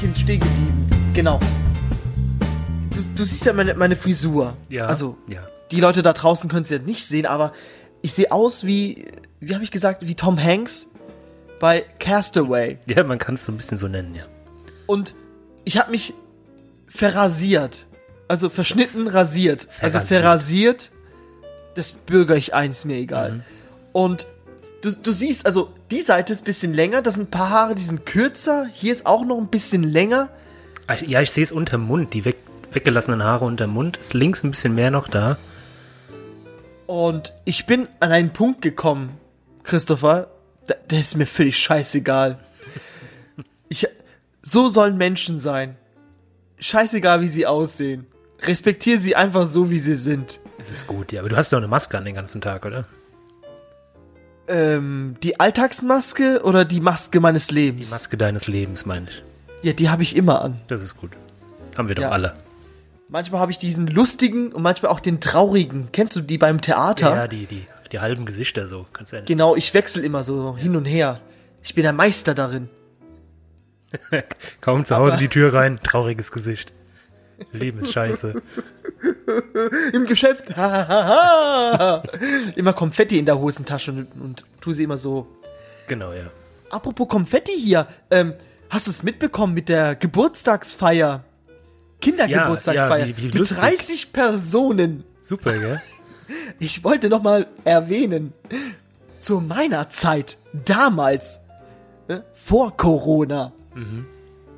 Denn stehen geblieben? Genau. Du, du siehst ja meine, meine Frisur. Ja. Also, ja. die Leute da draußen können es ja nicht sehen, aber ich sehe aus wie, wie habe ich gesagt, wie Tom Hanks bei Castaway. Ja, man kann es so ein bisschen so nennen, ja. Und ich habe mich verrasiert. Also verschnitten, rasiert. Also Verrasiert. verrasiert, das bürger ich ein, ist mir egal. Mhm. Und du, du siehst, also die Seite ist ein bisschen länger, das sind ein paar Haare, die sind kürzer. Hier ist auch noch ein bisschen länger. Ah, Ja, ich sehe es unterm Mund. Die weg, weggelassenen Haare unterm Mund. Ist links ein bisschen mehr noch da. Und ich bin an einen Punkt gekommen, Christopher, da- der ist mir völlig scheißegal. Ich, so sollen Menschen sein. Scheißegal, wie sie aussehen. Respektiere sie einfach so, wie sie sind. Es ist gut, ja. Aber du hast doch eine Maske an den ganzen Tag, oder? Ähm, die Alltagsmaske oder die Maske meines Die Lebens? Maske deines Lebens, meine ich. ja, die habe ich immer an. Das ist gut. Haben wir doch Ja. alle. Manchmal habe ich diesen lustigen und manchmal auch den traurigen. Kennst du die beim Theater? Ja, die, die, die halben Gesichter so. Kannst du ehrlich Genau, ich wechsle immer so hin und her. Ich bin der Meister darin. Kaum zu Hause die Tür rein, trauriges Gesicht. Leben ist scheiße. Im Geschäft. immer Konfetti in der Hosentasche und, und tu sie immer so. Genau, ja. Apropos Konfetti hier. Ähm, hast du es mitbekommen mit der Geburtstagsfeier? Kindergeburtstagsfeier. Ja, ja, wie- wie mit lustig. 30 Personen. Super, gell? Ich wollte noch mal erwähnen, zu meiner Zeit, damals, ne, vor Corona,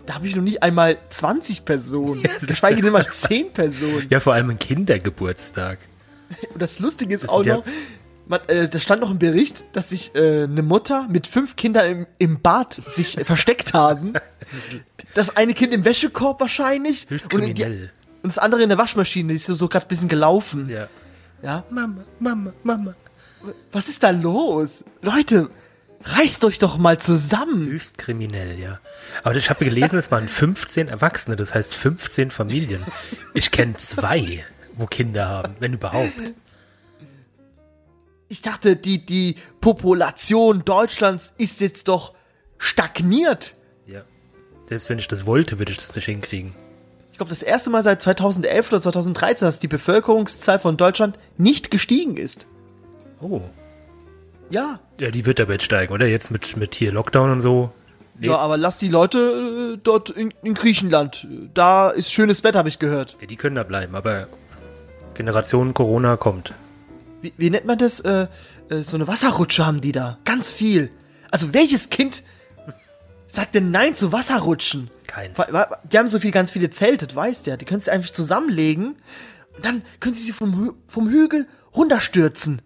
da habe ich noch nicht einmal 20 Personen, Ja, es ist- geschweige denn mal 10 Personen. Ja, vor allem ein Kindergeburtstag. Und das Lustige ist Das auch noch, man, äh, da stand noch ein Bericht, dass sich äh, eine Mutter mit fünf Kindern im, im Bad sich versteckt haben. Das eine Kind im Wäschekorb wahrscheinlich höchst und, die, kriminell. und das andere in der Waschmaschine, die ist so, so gerade ein bisschen gelaufen. Ja. ja. Mama, Mama, Mama. Was ist da los? Leute, reißt euch doch mal zusammen. Höchst kriminell, ja. Aber ich habe gelesen, es waren 15 Erwachsene, das heißt 15 Familien. Ich kenne zwei, wo Kinder haben, wenn überhaupt. Ich dachte, die, die Population Deutschlands ist jetzt doch stagniert. Ja. Selbst wenn ich das wollte, würde ich das nicht hinkriegen. Ich glaube, das erste Mal seit 2011 oder 2013, dass die Bevölkerungszahl von Deutschland nicht gestiegen ist. Oh. Ja. Ja, die wird aber jetzt steigen, oder? Jetzt mit, mit hier Lockdown und so. Ja, Nächst- aber lass die Leute äh, dort in, in Griechenland. Da ist schönes Wetter, habe ich gehört. ja, die können da bleiben, aber Generation Corona kommt. Wie, wie nennt man das? Äh, äh, so eine Wasserrutsche haben die da. Ganz viel. Also welches Kind sagt denn Nein zu Wasserrutschen? Keins. Die haben so viel, ganz viele Zelte, weißt ja. Die können sie einfach zusammenlegen und dann können sie sie vom, Hü vom Hügel runterstürzen.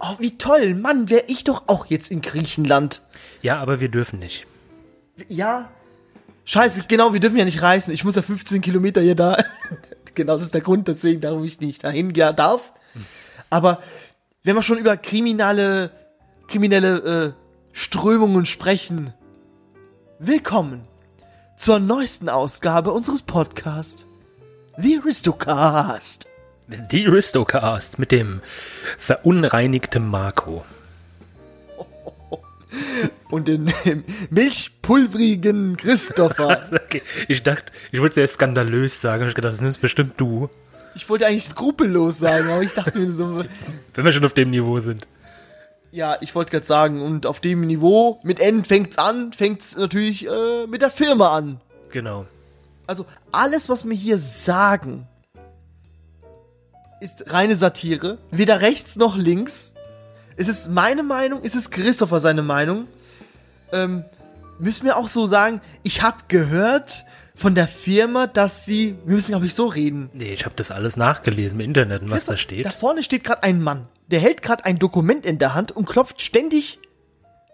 Oh, wie toll. Mann, wäre ich doch auch jetzt in Griechenland. Ja, aber wir dürfen nicht. Ja. Scheiße, genau, wir dürfen ja nicht reisen. Ich muss ja 15 Kilometer hier da. genau, das ist der Grund, deswegen, darum ich nicht dahin gehen darf. Aber wenn wir schon über kriminelle, kriminelle äh, Strömungen sprechen, willkommen zur neuesten Ausgabe unseres Podcasts, The Aristocast. Die Aristocast mit dem verunreinigten Marco. Und den milchpulverigen Christopher. Okay, ich dachte, ich wollte es sehr skandalös sagen. Ich gedacht, das nimmst bestimmt du, Ich wollte eigentlich skrupellos sagen, aber ich dachte mir so, wenn wir schon auf dem Niveau sind. Ja, ich wollte gerade sagen, und auf dem Niveau, mit N fängt's an, fängt's natürlich äh, mit der Firma an. Genau. Also alles, was wir hier sagen, ist reine Satire. Weder rechts noch links. Es ist meine Meinung, es ist Christopher seine Meinung. Ähm, müssen wir auch so sagen, ich habe gehört von der Firma, dass sie, wir müssen glaube ich so reden. Nee, ich habe das alles nachgelesen im Internet, was da steht. Da vorne steht gerade ein Mann, der hält gerade ein Dokument in der Hand und klopft ständig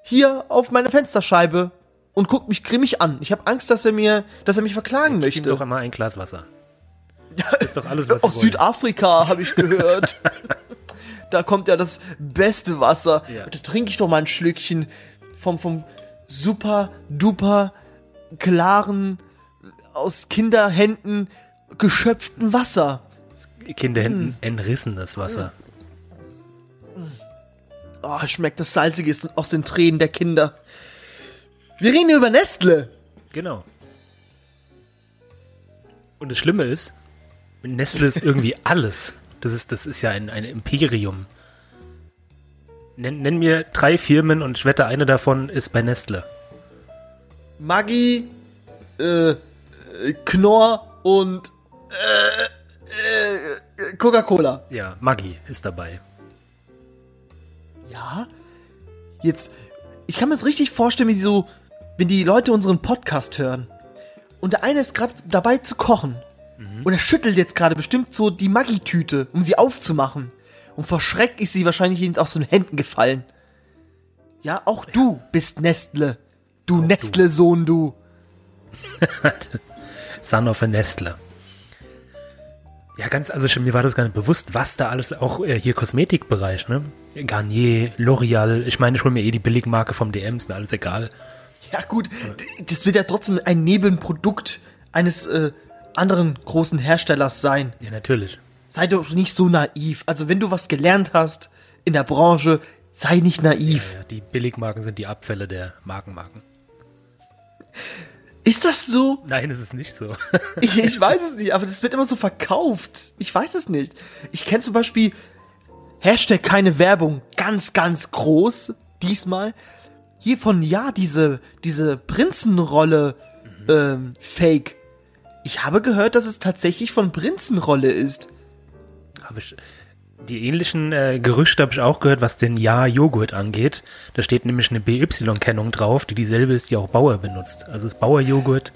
hier auf meine Fensterscheibe und guckt mich grimmig an. Ich habe Angst, dass er mir, dass er mich verklagen ihm möchte. doch einmal ein Glas Wasser. Ist doch alles, was Aus wollen. Südafrika habe ich gehört. da kommt ja das beste Wasser. Ja. Da trinke ich doch mal ein Schlückchen vom vom super duper klaren aus Kinderhänden geschöpften Wasser. Kinderhänden Hm. entrissenes Wasser. Oh, schmeckt das Salzige aus den Tränen der Kinder. Wir reden über Nestle. Genau. Und das Schlimme ist, Nestle ist irgendwie alles. Das ist, das ist ja ein, ein Imperium. Nenn, nenn mir drei Firmen und ich wette, eine davon ist bei Nestle. Maggi, äh, äh, Knorr und äh, äh, Coca-Cola. Ja, Maggi ist dabei. Ja? Jetzt, ich kann mir das richtig vorstellen, wie so, wenn die Leute unseren Podcast hören und der eine ist gerade dabei zu kochen und er schüttelt jetzt gerade bestimmt so die Maggi-Tüte, um sie aufzumachen. Und vor Schreck ist sie wahrscheinlich aus den Händen gefallen. Ja, auch du bist Nestle. Du Nestle-Sohn, du. Son of a Nestle. Ja, ganz, also schon, mir war das gar nicht bewusst, was da alles, auch äh, hier Kosmetikbereich, ne? Garnier, L'Oreal, ich meine, ich hole mir eh die Billigmarke vom DM, ist mir alles egal. Ja gut, das wird ja trotzdem ein Nebenprodukt eines äh, anderen großen Herstellers sein. Ja, natürlich. Sei doch nicht so naiv. Also wenn du was gelernt hast in der Branche, sei nicht naiv. Ja, die Billigmarken sind die Abfälle der Markenmarken. Ist das so? Nein, es ist nicht so. Ich, ich weiß es nicht, aber das wird immer so verkauft. Ich weiß es nicht. Ich kenne zum Beispiel Hashtag keine Werbung, ganz, ganz groß, diesmal. Hier von ja, diese, diese Prinzenrolle ähm, Fake. Ich habe gehört, dass es tatsächlich von Prinzenrolle ist. Hab ich, die ähnlichen äh, Gerüchte habe ich auch gehört, was den Ja-Joghurt angeht. Da steht nämlich eine BY-Kennung drauf, die dieselbe ist, die auch Bauer benutzt. Also ist Bauer-Joghurt.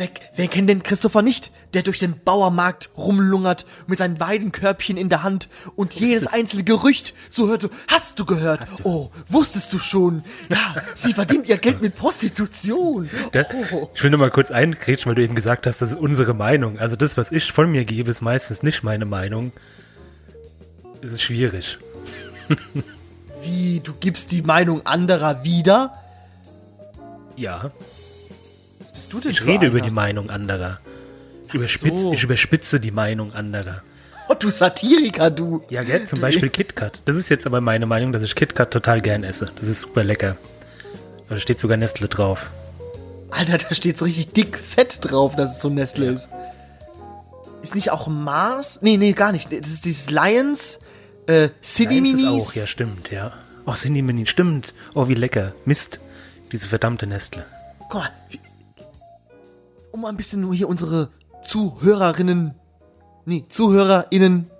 Wer, wer kennt denn Christopher nicht, der durch den Bauermarkt rumlungert mit seinen Weidenkörbchen in der Hand und So jedes einzelne Gerücht so hört, so, hast du gehört? Hast du. Oh, wusstest du schon? Ja, sie verdient ihr Geld mit Prostitution. Da, Oh. Ich will nur mal kurz eingrätschen, weil du eben gesagt hast, das ist unsere Meinung. Also das, was ich von mir gebe, ist meistens nicht meine Meinung. Es ist schwierig. Wie, du gibst die Meinung anderer wieder? Ja, bist du denn ich rede einer? über die Meinung anderer. Ich, überspitz, so. ich überspitze die Meinung anderer. Oh, du Satiriker, du. Ja, gell? Zum Beispiel KitKat. Das ist jetzt aber meine Meinung, dass ich KitKat total gern esse. Das ist super lecker. Da steht sogar Nestle drauf. Alter, da steht's richtig dick fett drauf, dass es so Nestle ist. Ist nicht auch Mars? Nee, nee, gar nicht. Das ist dieses Lions, äh, City Nein, ist auch, ja, stimmt, ja. Oh, Mini, stimmt. Oh, wie lecker. Mist. Diese verdammte Nestle. Guck mal, um mal ein bisschen nur hier unsere Zuhörerinnen, nee, ZuhörerInnen,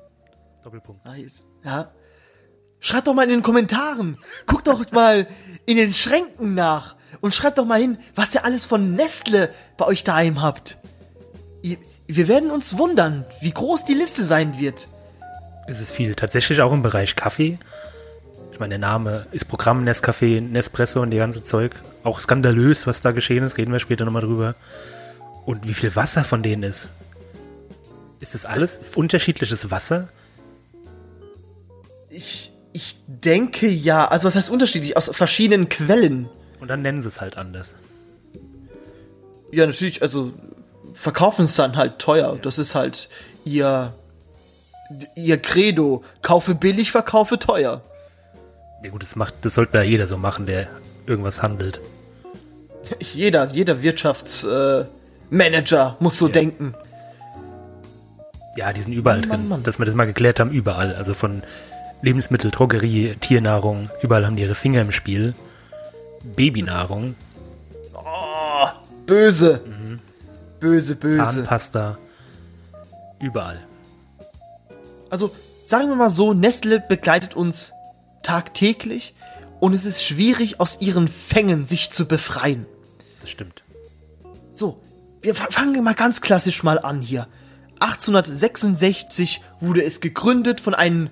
Doppelpunkt. ah, jetzt, ja, schreibt doch mal in den Kommentaren, guckt doch mal in den Schränken nach und schreibt doch mal hin, was ihr alles von Nestle bei euch daheim habt. Wir werden uns wundern, wie groß die Liste sein wird. Es ist viel. Tatsächlich auch im Bereich Kaffee. Ich meine, der Name ist Programm Nescafé, Nespresso und die ganze Zeug. Auch skandalös, was da geschehen ist. Reden wir später nochmal drüber. Und wie viel Wasser von denen ist. Ist das alles unterschiedliches Wasser? Ich, ich denke ja, also was heißt unterschiedlich? Aus verschiedenen Quellen. Und dann nennen sie es halt anders. Ja, natürlich, also verkaufen es dann halt teuer. Das ist halt ihr, ihr Credo. Kaufe billig, verkaufe teuer. Ja gut, das macht, das sollte ja jeder so machen, der irgendwas handelt. Jeder, jeder Wirtschaftsmanager äh, Manager muss so denken. Ja, die sind überall Mann, drin. Mann. Dass wir das mal geklärt haben, überall. Also von Lebensmittel, Drogerie, Tiernahrung, überall haben die ihre Finger im Spiel. Babynahrung, Böse. Böse, böse. Zahnpasta, überall. Also, sagen wir mal so, Nestle begleitet uns tagtäglich und es ist schwierig, aus ihren Fängen sich zu befreien. Das stimmt. So, wir fa- fangen mal ganz klassisch mal an hier. 1866 wurde es gegründet von einem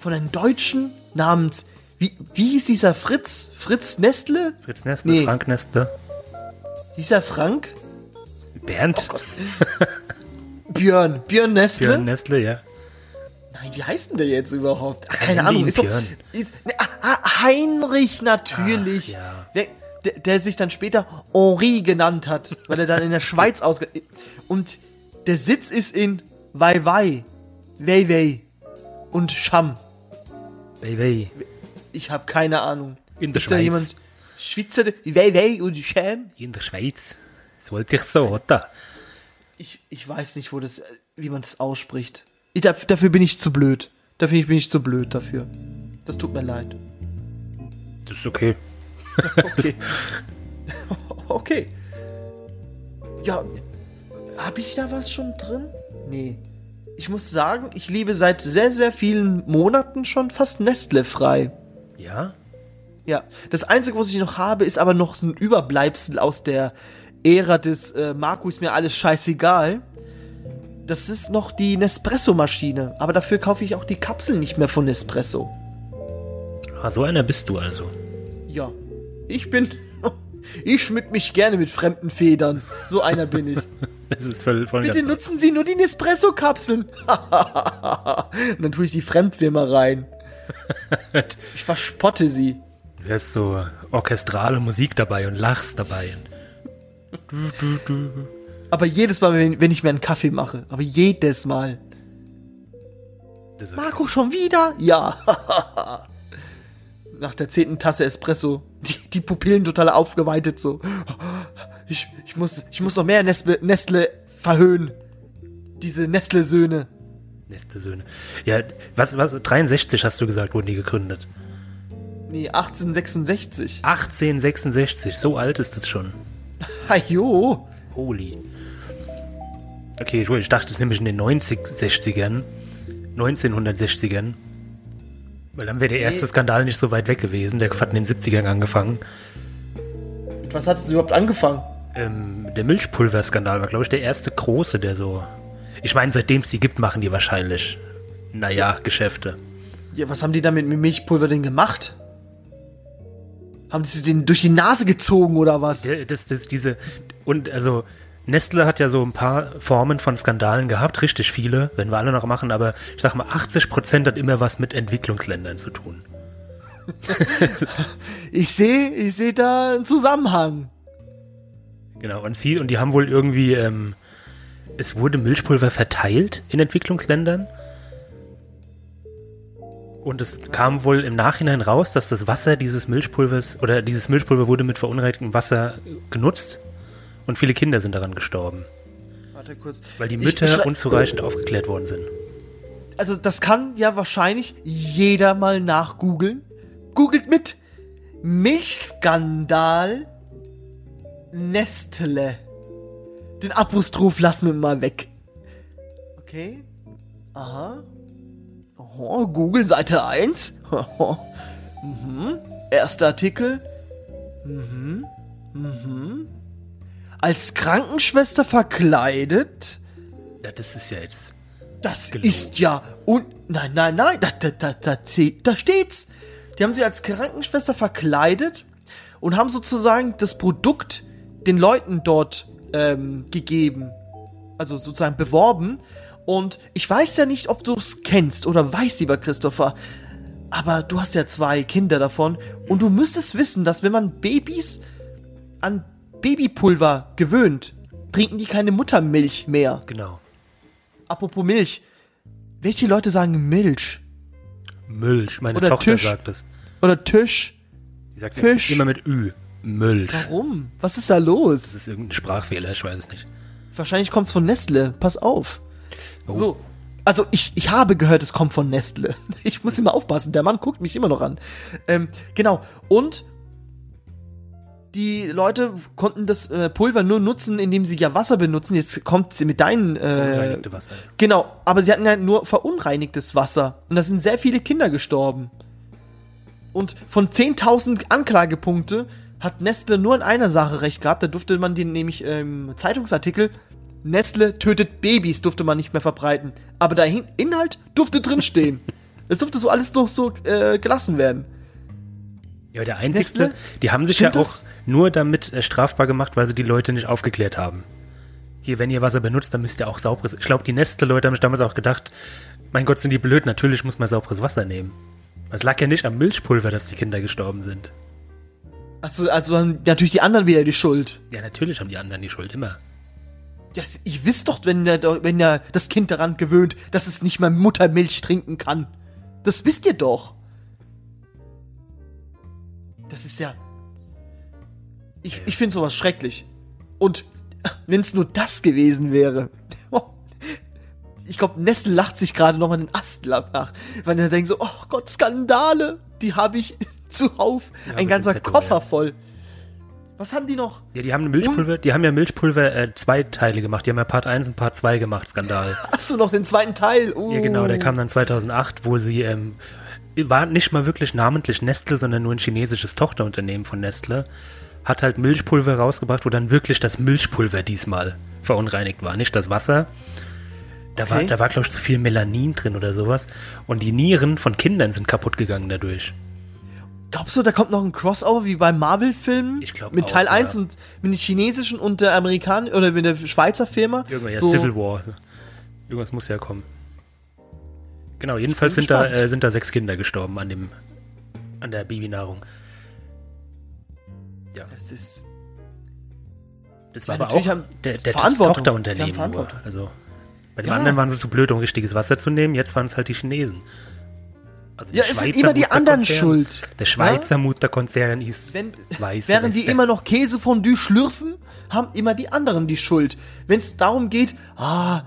von einem Deutschen namens wie wie hieß dieser Fritz Fritz Nestle? Fritz Nestle, Nee. Frank Nestle, Hieß er Frank? Bernd, Björn Björn Nestle? Björn Nestle, ja. Nein, wie heißt denn der jetzt überhaupt? Ach, keine Ahnung. Ist doch, ist, ne, ah, ah, Heinrich natürlich. Ach, ja. der, der, der sich dann später Henri genannt hat, weil er dann in der Schweiz ausge... Und der Sitz ist in Wei-Wei, Wei-Wei und Scham. Wei, wei. Ich habe keine Ahnung. In der ist da Schweiz. jemand... Schweizer, wei, wei und Scham. In der Schweiz. Das wollte ich so, oder? Ich, ich weiß nicht, wo das, wie man das ausspricht. Ich, da- dafür bin ich zu blöd. Dafür bin ich zu blöd dafür. Das tut mir leid. Das ist okay. Okay. okay. Ja, habe ich da was schon drin? Nee. Ich muss sagen, ich liebe seit sehr, sehr vielen Monaten schon fast Nestle frei. Ja? Ja, das Einzige, was ich noch habe, ist aber noch so ein Überbleibsel aus der Ära des äh, Marco ist mir alles scheißegal. Das ist noch die Nespresso-Maschine. Aber dafür kaufe ich auch die Kapseln nicht mehr von Nespresso. Ah, so einer bist du also. Ja, ich bin. Ich schmück mich gerne mit fremden Federn. So einer bin ich. Das ist voll, voll Bitte nutzen Sie nur die Nespresso-Kapseln. Und dann tue ich die Fremdfirma rein. Ich verspotte sie. Du hörst so orchestrale Musik dabei und lachst dabei. Aber jedes Mal, wenn, wenn ich mir einen Kaffee mache. Aber jedes Mal. Marco, schon wieder? Ja. Nach der zehnten Tasse Espresso. Die, die Pupillen total aufgeweitet so. Ich, ich, muss, ich muss noch mehr Nestle, Nestle verhöhnen. Diese Nestle-Söhne. Nächste Söhne. Ja, was, was, 63 hast du gesagt, wurden die gegründet. Nee, 1866. 1866, so alt ist es schon. Ajo. Holy. Okay, ich dachte, es ist nämlich in den 90 60ern. 1960ern. Weil dann wäre der erste Nee. Skandal nicht so weit weg gewesen. Der hat in den 70ern angefangen. Mit was hat es überhaupt angefangen? Ähm, der Milchpulverskandal war, glaube ich, der erste große, der so. Ich meine, seitdem es die gibt, machen die wahrscheinlich. Naja, Geschäfte. Ja, was haben die damit mit Milchpulver denn gemacht? Haben sie den durch die Nase gezogen oder was? Ja, Das, das, diese. Und also. Nestle hat ja so ein paar Formen von Skandalen gehabt, richtig viele, wenn wir alle noch machen, aber ich sag mal, 80% hat immer was mit Entwicklungsländern zu tun. Ich sehe, ich sehe da einen Zusammenhang. Genau, und sie, und die haben wohl irgendwie, ähm, es wurde Milchpulver verteilt in Entwicklungsländern. Und es kam wohl im Nachhinein raus, dass das Wasser dieses Milchpulvers, oder dieses Milchpulver wurde mit verunreinigtem Wasser genutzt. Und viele Kinder sind daran gestorben, Warte kurz. weil die Mütter unzureichend aufgeklärt worden sind. Also das kann ja wahrscheinlich jeder mal nachgoogeln. Googelt mit Milchskandal Nestle. Den Apostroph lassen wir mal weg. Okay. Aha. Oh, Google Seite 1. mhm. Erster Artikel. Mhm. Mhm. Als Krankenschwester verkleidet. Ja, das ist ja jetzt. Das Gelogen. ist ja. Und. Nein, nein, nein. Da, da, da, da, da steht's. Die haben sie als Krankenschwester verkleidet und haben sozusagen das Produkt den Leuten dort ähm, gegeben. Also sozusagen beworben. Und ich weiß ja nicht, ob du es kennst oder weißt, lieber Christopher. Aber du hast ja zwei Kinder davon. Und du müsstest wissen, dass wenn man Babys an Babypulver gewöhnt, trinken die keine Muttermilch mehr. Genau. Apropos Milch. Welche Leute sagen Milch? Milch. Meine Oder Tochter Tisch. sagt das. Oder Tisch? Die sagt Fisch. immer mit Ü. Milch. Warum? Was ist da Das los? ist irgendein Sprachfehler, ich weiß es nicht. Wahrscheinlich kommt's von Nestle. Pass auf. Oh. So. Also ich, ich habe gehört, es kommt von Nestle. Ich muss immer aufpassen. Der Mann guckt mich immer noch an. Ähm, genau. Und die Leute konnten das äh, Pulver nur nutzen, indem sie ja Wasser benutzen. Jetzt kommt sie mit deinen. Äh, Verunreinigte Wasser. genau. Aber sie hatten ja nur verunreinigtes Wasser. Und da sind sehr viele Kinder gestorben. Und von 10.000 Anklagepunkte hat Nestle nur in einer Sache recht gehabt. Da durfte man den nämlich im Zeitungsartikel Nestle tötet Babys durfte man nicht mehr verbreiten. Aber der Inhalt durfte drinstehen. es durfte so alles noch so äh, gelassen werden. Ja, der einzigste, Nestle? die haben sich Stimmt ja auch das? nur damit äh, strafbar gemacht, weil sie die Leute nicht aufgeklärt haben. Hier, wenn ihr Wasser benutzt, dann müsst ihr auch sauberes. Ich glaube, die Nestle-Leute haben sich damals auch gedacht, mein Gott, sind die blöd, natürlich muss man sauberes Wasser nehmen. Es lag ja nicht am Milchpulver, dass die Kinder gestorben sind. Achso, also haben natürlich die anderen wieder die Schuld. Ja, natürlich haben die anderen die Schuld, immer. Ja, ich wisst doch, wenn der, wenn der das Kind daran gewöhnt, dass es nicht mehr Muttermilch trinken kann. Das wisst ihr doch. Das ist ja. Ich, ich finde sowas schrecklich. Und wenn es nur das gewesen wäre. Ich glaube, Nestle lacht sich gerade nochmal den Ast nach, weil er denkt so, oh Gott, Skandale, die habe ich zuhauf. Ja, Ein ganzer Petto, Koffer ja. voll. Was haben die noch? Ja, die haben Milchpulver, die haben ja Milchpulver äh, zwei Teile gemacht. Die haben ja Part 1 und Part 2 gemacht, Skandal. Hast du noch den zweiten Teil? Uh. Ja, genau, der kam dann 2008, wo sie, ähm, war nicht mal wirklich namentlich Nestle, sondern nur ein chinesisches Tochterunternehmen von Nestle, hat halt Milchpulver rausgebracht, wo dann wirklich das Milchpulver diesmal verunreinigt war, nicht das Wasser. Da war, Okay. da war, glaube ich, zu viel Melanin drin oder sowas. Und die Nieren von Kindern sind kaputt gegangen dadurch. Glaubst du, da kommt noch ein Crossover wie beim Marvel-Film? Ich glaub Mit auch, Teil ja. 1 und mit den chinesischen und der amerikanischen oder mit der Schweizer Firma? Irgendwas, ja, so, Civil War. Irgendwas muss ja kommen. Genau, jedenfalls sind da, äh, sind da sechs Kinder gestorben an dem, an der Babynahrung. Ja, Das ist. das war meine, aber auch haben der, der. Tochterunternehmen Sie nur. Also, bei dem Ja. anderen waren sie zu blöd, um richtiges Wasser zu nehmen, jetzt waren es halt die Chinesen. Also Ja, es sind immer die anderen schuld. Der Schweizer Mutterkonzern ist Wenn, weiß. während die immer noch Käsefondue schlürfen, haben immer die anderen die Schuld. Wenn es darum geht, ah,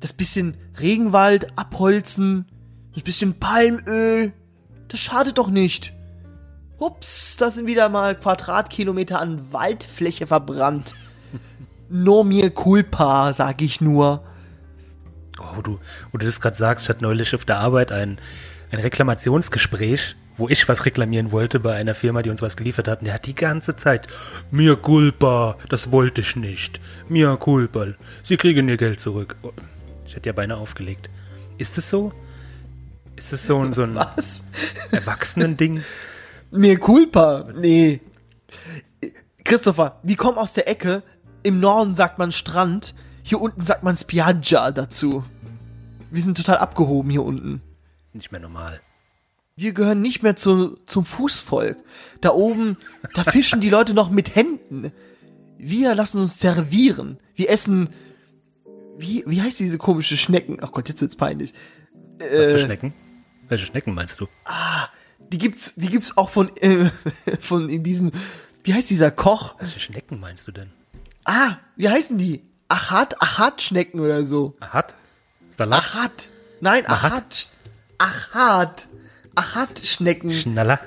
das bisschen Regenwald abholzen, das bisschen Palmöl, das schadet doch nicht. Ups, da sind wieder mal Quadratkilometer an Waldfläche verbrannt. no mir culpa, sag ich nur. Oh, wo du, wo du das gerade sagst, ich hatte neulich auf der Arbeit ein, ein Reklamationsgespräch, wo ich was reklamieren wollte bei einer Firma, die uns was geliefert hat. Und der hat die ganze Zeit, mir culpa, das wollte ich nicht. Mir culpa, Sie kriegen Ihr Geld zurück. Oh, Ich hätte ja beinahe aufgelegt. Ist es so? Ist es so ein, so ein Was? Erwachsenending? Mir culpa. Nee. Christopher, wir kommen aus der Ecke. Im Norden sagt man Strand. Hier unten sagt man Spiaggia dazu. Wir sind total abgehoben hier unten. Nicht mehr normal. Wir gehören nicht mehr zu, zum Fußvolk. Da oben, da fischen die Leute noch mit Händen. Wir lassen uns servieren. Wir essen. Wie, wie heißt diese komische Schnecken? Ach Gott, jetzt wird's peinlich. Was für Äh, Schnecken? Welche Schnecken meinst du? Die gibt's, die gibt's auch von, äh, von in diesen. Wie heißt dieser Koch? Welche Schnecken meinst du denn? Ah, wie heißen die? Achat, Achat-Schnecken oder so. Ahat? Salat? Achat. Nein, Achat? Achat. Achat. Achat-Schnecken. Schnaller?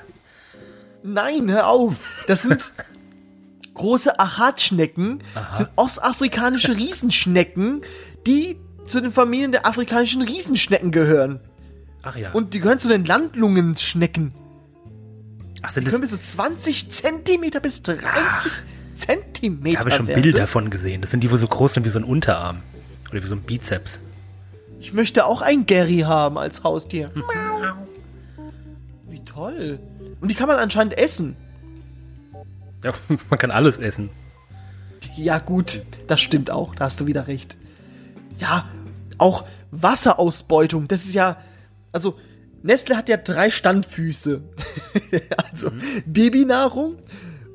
Nein, hör auf. Das sind große Achat-Schnecken. Sind ostafrikanische Riesenschnecken, die zu den Familien der afrikanischen Riesenschnecken gehören. Ach ja. Und die gehören zu den Landlungenschnecken. Ach, sind Die können bis zu 20 Zentimeter bis 30 Zentimeter Da habe ich schon. Bilder davon gesehen. Das sind die, wo so groß sind wie so ein Unterarm. Oder wie so ein Bizeps. Ich möchte auch ein Gary haben als Haustier. Wie toll. Und die kann man anscheinend essen. Ja, man kann alles essen. Ja, gut, das stimmt auch. Da hast du wieder recht. Ja, auch Wasserausbeutung. Das ist ja. Also, Nestle hat ja drei Standfüße. also, Babynahrung,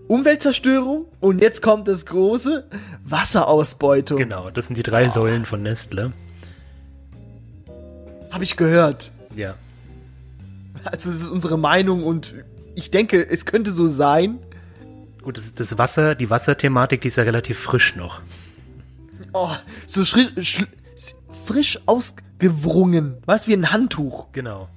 Umweltzerstörung und jetzt kommt das große Wasserausbeutung. Genau, das sind die drei Säulen von Nestle. Habe ich gehört. Ja. Also, das ist unsere Meinung und ich denke, es könnte so sein. Gut, das, das Wasser, die Wasserthematik, die ist ja relativ frisch noch. Oh, so schri- sch- frisch ausgewrungen. Was wie ein Handtuch. Genau.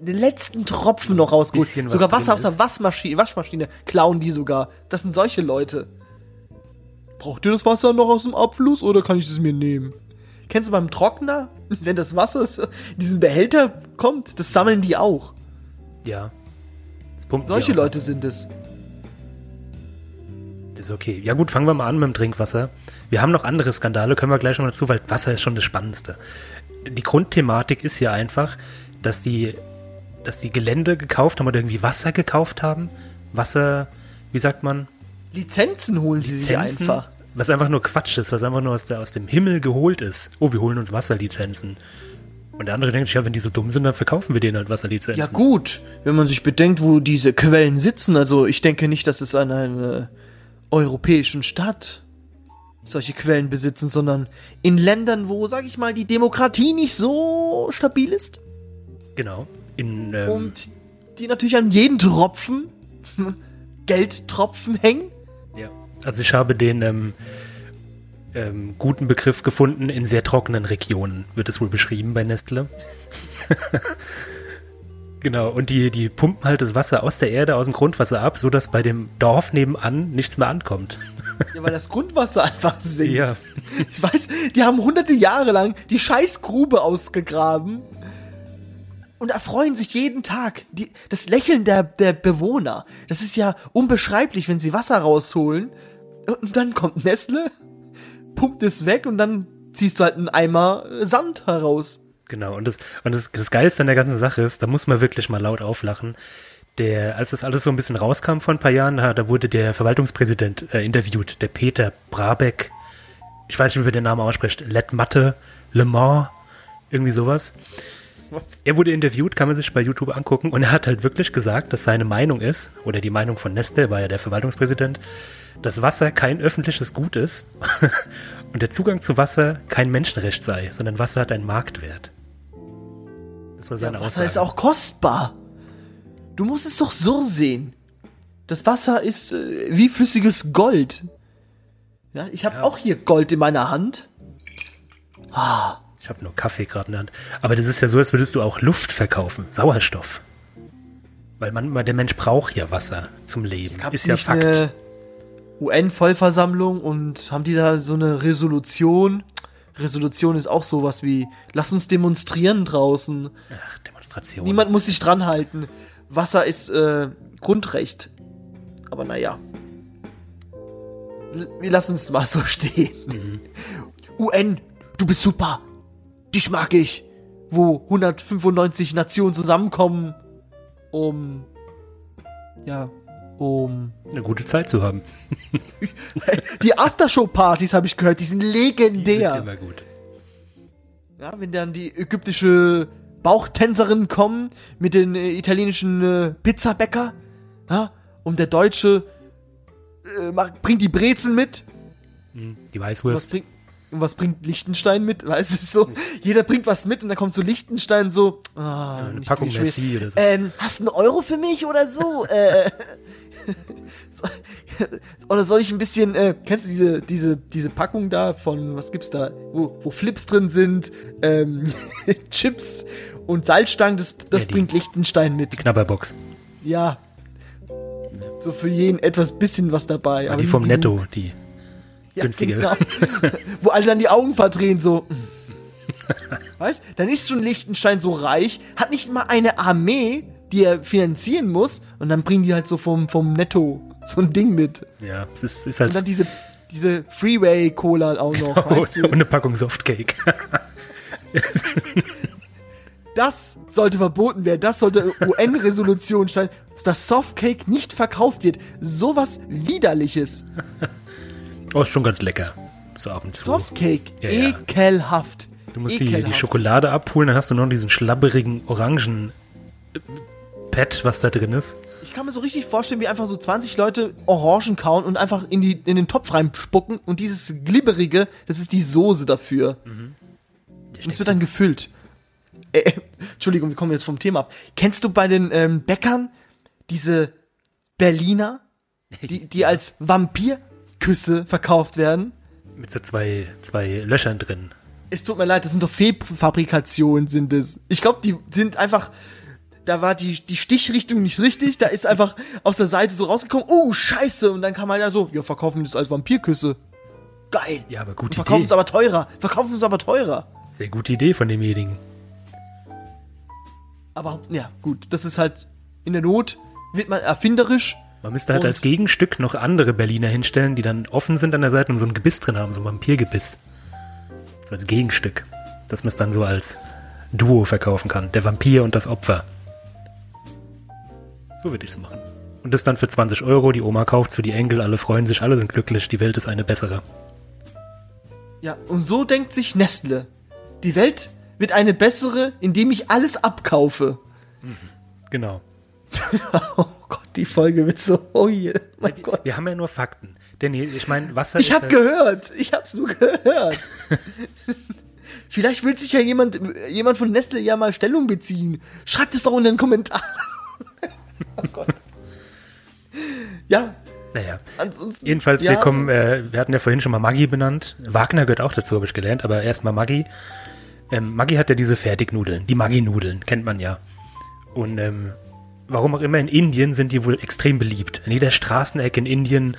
Den letzten Tropfen noch rausgeholt. Was Sogar Wasser aus der. Waschmaschine, Waschmaschine klauen die sogar. Das sind solche Leute. Braucht ihr das Wasser noch aus dem Abfluss oder kann ich es mir nehmen? Kennst du beim Trockner, wenn das Wasser in diesen Behälter kommt, das sammeln die auch. Ja. Solche auch. Leute sind es. Das ist okay. Ja gut, fangen wir mal an mit dem Trinkwasser. Wir haben noch andere Skandale, können wir gleich noch dazu, weil Wasser ist schon das Spannendste. Die Grundthematik ist ja einfach, dass die, dass die Gelände gekauft haben oder irgendwie Wasser gekauft haben. Wasser, wie sagt man? Lizenzen holen sie sich Lizenzen, einfach. Was einfach nur Quatsch ist, was einfach nur aus, der, aus dem Himmel geholt ist. Oh, wir holen uns Wasserlizenzen. Und der andere denkt sich, ja, wenn die so dumm sind, dann verkaufen wir denen halt Wasserlizenzen. Ja gut, wenn man sich bedenkt, wo diese Quellen sitzen, also ich denke nicht, dass es an einer europäischen Stadt solche Quellen besitzen, sondern in Ländern, wo, sag ich mal, die Demokratie nicht so stabil ist Genau. In, ähm, und die natürlich an jeden Tropfen Geldtropfen hängen. ja. Also ich habe den ähm, ähm, guten Begriff gefunden, in sehr trockenen Regionen wird es wohl beschrieben bei Nestle. genau, und die, die pumpen halt das Wasser aus der Erde, aus dem Grundwasser ab, sodass bei dem Dorf nebenan nichts mehr ankommt. Ja, weil das Grundwasser einfach sinkt. Ja. Ich weiß, die haben hunderte Jahre lang die Scheißgrube ausgegraben und erfreuen sich jeden Tag. Die, das Lächeln der, der Bewohner, das ist ja unbeschreiblich, wenn sie Wasser rausholen und dann kommt Nestle, pumpt es weg und dann ziehst du halt einen Eimer Sand heraus. Genau, und das, und das, das Geilste an der ganzen Sache ist, da muss man wirklich mal laut auflachen. Der, als das alles so ein bisschen rauskam vor ein paar Jahren, da, wurde der Verwaltungspräsident äh, interviewt, der Peter Brabeck. Ich weiß nicht, wie man den Namen ausspricht. Let Matte, Le Mans, irgendwie sowas. Er wurde interviewt, kann man sich bei YouTube angucken, und er hat halt wirklich gesagt, dass seine Meinung ist, oder die Meinung von Nestle, war ja der Verwaltungspräsident, dass Wasser kein öffentliches Gut ist und der Zugang zu Wasser kein Menschenrecht sei, sondern Wasser hat einen Marktwert. Das war seine Ja, Wasser Aussage. ist auch kostbar. Du musst es doch so sehen. Das Wasser ist äh, wie flüssiges Gold. Ja, ich habe Ja. auch hier Gold in meiner Hand. Ich habe nur Kaffee gerade in der Hand. Aber das ist ja so, als würdest du auch Luft verkaufen, Sauerstoff. Weil man, der Mensch braucht ja Wasser zum Leben. Ist ja nicht Fakt. eine UN-Vollversammlung und haben die da so eine Resolution. Resolution ist auch sowas wie, lass uns demonstrieren draußen. Ach, Demonstration. Niemand muss sich dran halten. Wasser ist äh, Grundrecht. Aber naja. L- Wir lassen es mal so stehen. UN, du bist super. Dich mag ich. Wo 195 Nationen zusammenkommen, um. Ja, um. Eine gute Zeit zu haben. Die Aftershow-Partys habe ich gehört, die sind Die legendär. sind immer gut. Ja, wenn dann die ägyptische Bauchtänzerin kommen mit den äh, italienischen äh, Pizzabäcker, ja, und der Deutsche äh, macht, bringt die Brezeln mit. Die Und was Weißwurst. bringt, und was bringt Liechtenstein mit? Weißt du, so, jeder bringt was mit und dann kommt so Liechtenstein so, ah, eine nicht Packung. Messi oder so. Ähm, hast du einen Euro für mich oder so? äh, so- oder soll ich ein bisschen, äh, kennst du diese, diese, diese Packung da von, was gibt's da, wo, wo Flips drin sind, ähm, Chips und Salzstangen, das, das Ja, die- bringt Liechtenstein mit. Knabberbox. Ja. So für jeden etwas bisschen was dabei. aber die vom. Netto, die Ja, günstige. genau. Wo alle dann die Augen verdrehen, so. weißt, dann ist schon Liechtenstein so reich, hat nicht mal eine Armee, die er finanzieren muss, und dann bringen die halt so vom, vom Netto so ein Ding mit. Ja, es ist, ist Und halt dann diese, diese Freeway-Cola auch noch, weißt und eine Packung Softcake. Das sollte verboten werden, das sollte UN-Resolution stellen, dass Softcake nicht verkauft wird. Sowas Widerliches. Oh, ist schon ganz lecker. So ab und zu. Softcake, Ja, ja. ekelhaft. Du musst die, die Ekelhaft. Schokolade abholen, dann hast du noch diesen schlabberigen orangen äh, Pad, was da drin ist. Ich kann mir so richtig vorstellen, wie einfach so 20 Leute Orangen kauen und einfach in, die, in den Topf reinspucken und dieses Glibberige, das ist die Soße dafür. Und es wird dann gefüllt. Äh, äh, Entschuldigung, wir kommen jetzt vom Thema ab. Kennst du bei den ähm, Bäckern diese Berliner, die, die als Vampirküsse verkauft werden? Mit so zwei, zwei Löchern drin. Es tut mir leid, das sind doch Fehlfabrikationen, sind es. Ich glaube, die sind einfach. Da war die, die Stichrichtung nicht richtig. Da ist einfach aus der Seite so rausgekommen. Oh, scheiße. Und dann kam halt ja so, wir verkaufen das als Vampirküsse. Geil. Ja, aber gute verkaufen Idee. es aber teurer. Verkaufen es aber teurer. Sehr gute Idee von demjenigen. Aber ja, gut. Das ist halt in der Not, wird man erfinderisch. Man müsste halt Und- als Gegenstück noch andere Berliner hinstellen, die dann offen sind an der Seite und so ein Gebiss drin haben, so ein Vampirgebiss. So als Gegenstück. Dass man es dann so als Duo verkaufen kann. Der Vampir und das Opfer. So würde ich es machen. Und das dann für 20 Euro. Die Oma kauft für die Enkel, alle freuen sich, alle sind glücklich, die Welt ist eine bessere. Ja, und so denkt sich Nestle. Die Welt wird eine bessere, indem ich alles abkaufe. Genau. Oh Gott, die Folge wird so. Oh je, mein Wir, Gott. wir haben ja nur Fakten. Denn ich meine, Wasser Ich ist hab halt- gehört. Ich hab's nur gehört. Vielleicht will sich ja jemand, jemand von Nestle ja mal Stellung beziehen. Schreibt es doch unter den Kommentaren. oh Gott. Ja, Naja, Ansonsten. jedenfalls, ja, wir kommen, äh, wir hatten ja vorhin schon mal Maggi benannt. Wagner gehört auch dazu, habe ich gelernt, aber erstmal Maggi. Ähm, Maggi hat ja diese Fertignudeln, die Maggi-Nudeln, kennt man ja. Und ähm, warum auch immer in Indien sind die wohl extrem beliebt. In jeder Straßenecke in Indien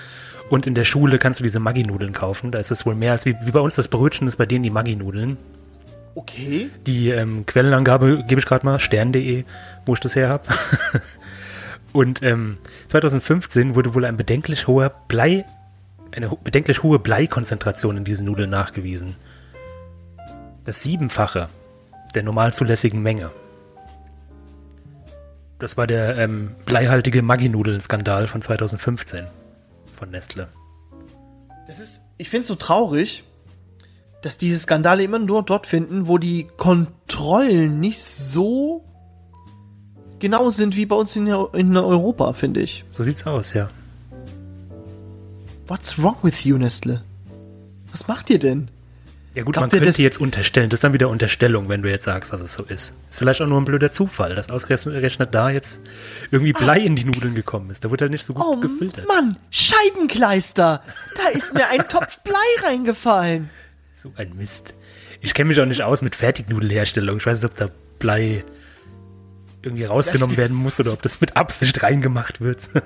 und in der Schule kannst du diese Maggi-Nudeln kaufen. Da ist es wohl mehr als wie, wie bei uns das Brötchen ist bei denen die Maggi-Nudeln. Okay. Die ähm, Quellenangabe gebe ich gerade mal, stern.de, wo ich das her habe. Und ähm, 2015 wurde wohl ein bedenklich hoher Blei, eine bedenklich hohe Bleikonzentration in diesen Nudeln nachgewiesen. Das Siebenfache der normal zulässigen Menge. Das war der ähm, bleihaltige Maggi-Nudeln-Skandal von 2015 von Nestle. Das ist, ich finde es so traurig, dass diese Skandale immer nur dort finden, wo die Kontrollen nicht so genau sind wie bei uns in, in Europa, finde ich. So sieht's aus, ja. What's wrong with you, Nestle? Was macht ihr denn? Ja gut, Glaubt man könnte jetzt unterstellen, das ist dann wieder Unterstellung, wenn du jetzt sagst, dass es so ist. Ist vielleicht auch nur ein blöder Zufall, dass ausgerechnet da jetzt irgendwie Blei in die Nudeln gekommen ist. Da wird halt nicht so gut Oh gefiltert. Mann, Scheibenkleister! Da ist mir ein Topf Blei reingefallen. So ein Mist. Ich kenne mich auch nicht aus mit Fertignudelherstellung. Ich weiß nicht, ob da Blei irgendwie rausgenommen werden muss oder ob das mit Absicht reingemacht wird.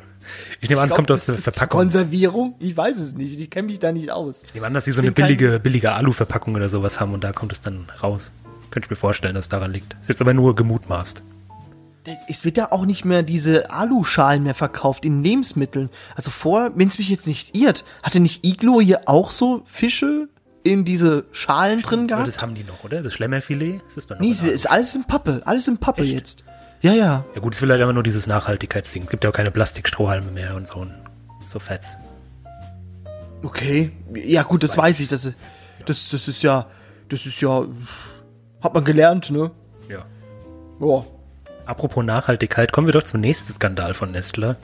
Ich nehme an, es kommt aus der Verpackung. Konservierung? Ich weiß es nicht. Ich kenne mich da nicht aus. Ich nehme an, dass sie so eine billige, billige Alu-Verpackung oder sowas haben und da kommt es dann raus. Könnte ich mir vorstellen, dass daran liegt. Ist jetzt aber nur gemutmaßt. Es wird ja auch nicht mehr diese Aluschalen mehr verkauft in Lebensmitteln. Also vor, wenn es mich jetzt nicht irrt, hatte nicht Iglo hier auch so Fische in diese Schalen drin Aber gehabt? das haben die noch, oder? Das Schlemmerfilet? Das ist dann noch Nee, ist alles in Pappe. Alles in Pappe Echt? jetzt. Ja, ja. Ja gut, es ist vielleicht aber nur dieses Nachhaltigkeitsding. Es gibt ja auch keine Plastikstrohhalme mehr und so, und so Fets. Okay. Ja, gut, das, weiß ich. Das, das, das ist ja, das ist ja, hat man gelernt, ne? Ja. Ja. Apropos Nachhaltigkeit, kommen wir doch zum nächsten Skandal von Nestle.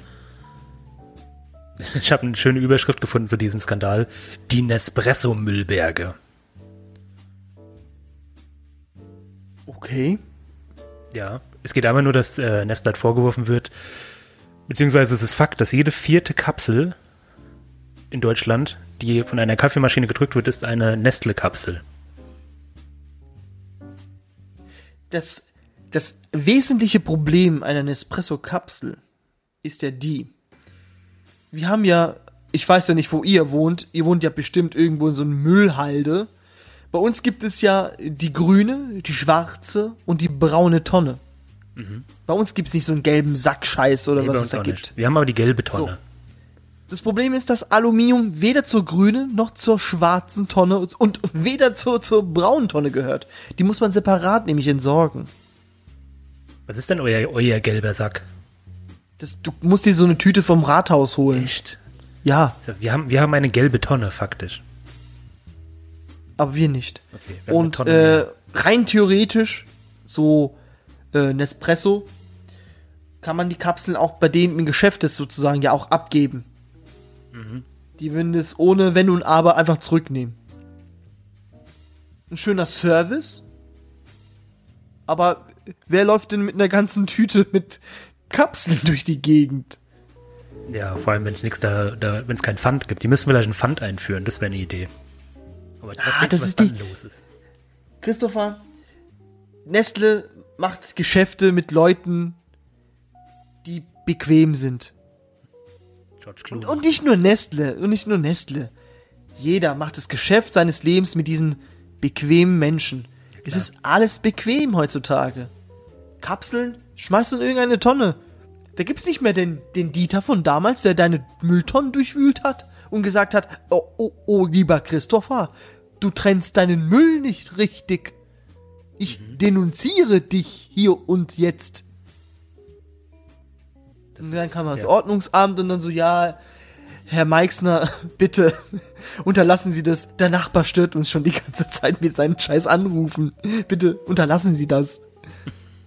Ich habe eine schöne Überschrift gefunden zu diesem Skandal. Die Nespresso-Müllberge. Okay. Ja, es geht einmal nur, dass äh, Nestle halt vorgeworfen wird, beziehungsweise es ist Fakt, dass jede vierte Kapsel in Deutschland, die von einer Kaffeemaschine gedrückt wird, ist eine Nestle-Kapsel. Das, das wesentliche Problem einer Nespresso-Kapsel ist ja die. Wir haben ja, ich weiß ja nicht, wo ihr wohnt. Ihr wohnt ja bestimmt irgendwo in so einer Müllhalde. Bei uns gibt es ja die grüne, die schwarze und die braune Tonne. Bei uns gibt es nicht so einen gelben Sackscheiß oder Mhm. Nee, was es da gibt. nicht. Wir haben aber die gelbe Tonne. Das Problem ist, dass Aluminium weder zur grünen noch zur schwarzen Tonne und weder zur, zur braunen Tonne gehört. Die muss man separat nämlich entsorgen. Was ist denn euer, euer gelber Sack? Das, du musst dir so eine Tüte vom Rathaus holen. Echt? Ja, So, Wir haben, wir haben eine gelbe Tonne, faktisch. aber wir nicht. Okay, wir Und äh, rein theoretisch, so äh, Nespresso, kann man die Kapseln auch bei denen im Geschäft ist sozusagen ja auch abgeben. Mhm. Die würden es ohne Wenn und Aber einfach zurücknehmen. Ein schöner Service. Aber wer läuft denn mit einer ganzen Tüte mit Kapseln durch die Gegend? Ja, vor allem, wenn es nichts da, da wenn es kein Pfand gibt. Die müssen vielleicht ein Pfand einführen, das wäre eine Idee. Aber weiß Ah, nichts, das was ist dann die- los ist. Christopher, Nestle macht Geschäfte mit Leuten, die bequem sind. George Clooney. Und nicht nur Nestle, und nicht nur Nestle. Jeder macht das Geschäft seines Lebens mit diesen bequemen Menschen. es ist alles bequem heutzutage. Kapseln, schmeißt in irgendeine Tonne. Da gibt's nicht mehr den, den Dieter von damals, der deine Mülltonnen durchwühlt hat und gesagt hat, oh, oh, oh, lieber Christopher, du trennst deinen Müll nicht richtig. Ich denunziere dich hier und jetzt. Das Und dann kam das ja. Ordnungsamt und dann so, ja, Herr Meixner, bitte unterlassen Sie das. Der Nachbar stört uns schon die ganze Zeit mit seinen scheiß Anrufen. Bitte unterlassen Sie das.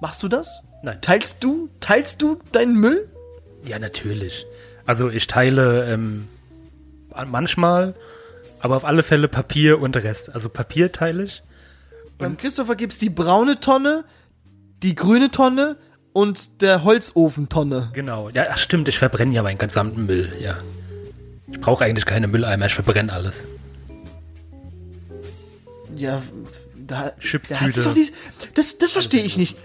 Machst du das? Nein. Teilst du, teilst du deinen Müll? Ja, natürlich. Also ich teile ähm, manchmal, aber auf alle Fälle Papier und Rest. Also Papier teile ich. Beim Christopher gibt's die braune Tonne, die grüne Tonne und der Holzofentonne. Genau. Ja, ach, stimmt, ich verbrenne ja meinen gesamten Müll, ja. Ich brauche eigentlich keine Mülleimer, ich verbrenne alles. Ja, da. Chipstüte. da das, das verstehe ich nicht.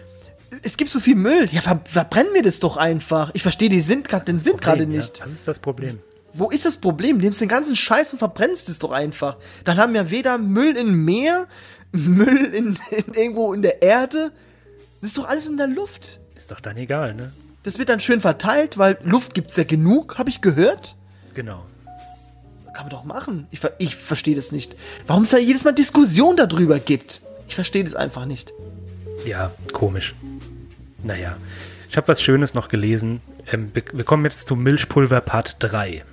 Es gibt so viel Müll. Ja, ver, verbrennen wir das doch einfach. Ich verstehe die Sinn, grad- den Sinn gerade nicht. Ja, das ist das Problem. Wo ist das Problem? Nimmst den ganzen Scheiß und verbrennst es doch einfach. Dann haben wir weder Müll im Meer, Müll in, in irgendwo in der Erde. Das ist doch alles in der Luft. Ist doch dann egal, ne? Das wird dann schön verteilt, weil Luft gibt's ja genug, habe ich gehört. Genau. Kann man doch machen. Ich, ich verstehe das nicht. Warum es da jedes Mal Diskussion darüber gibt. Ich verstehe das einfach nicht. Ja, komisch. Naja, ich habe was Schönes noch gelesen. Ähm, wir wir kommen jetzt zu Milchpulver Part 3.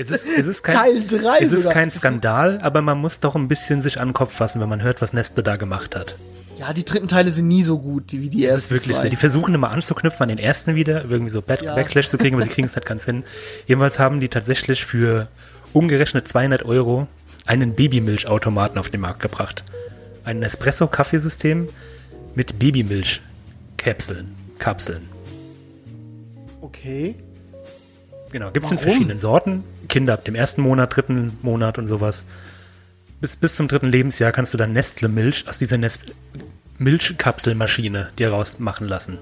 Es ist, es ist kein, Teil drei Es ist sogar. kein Skandal, aber man muss doch ein bisschen sich an den Kopf fassen, wenn man hört, was Nestle da gemacht hat. Ja, die dritten Teile sind nie so gut wie die Das ersten ist wirklich zwei. so. Die versuchen immer anzuknüpfen an den ersten wieder, irgendwie so Back Ja. Backslash zu kriegen, aber sie kriegen es nicht ganz hin. Jedenfalls haben die tatsächlich für umgerechnet 200 Euro einen Babymilchautomaten auf den Markt gebracht. Ein Espresso-Kaffeesystem mit Babymilch-Kapseln. Kapseln. Okay. Genau, gibt es in verschiedenen Sorten. Kinder ab dem ersten Monat, dritten Monat und sowas. Bis, bis zum dritten Lebensjahr kannst du dann Nestle-Milch aus dieser Milchkapselmaschine dir rausmachen lassen.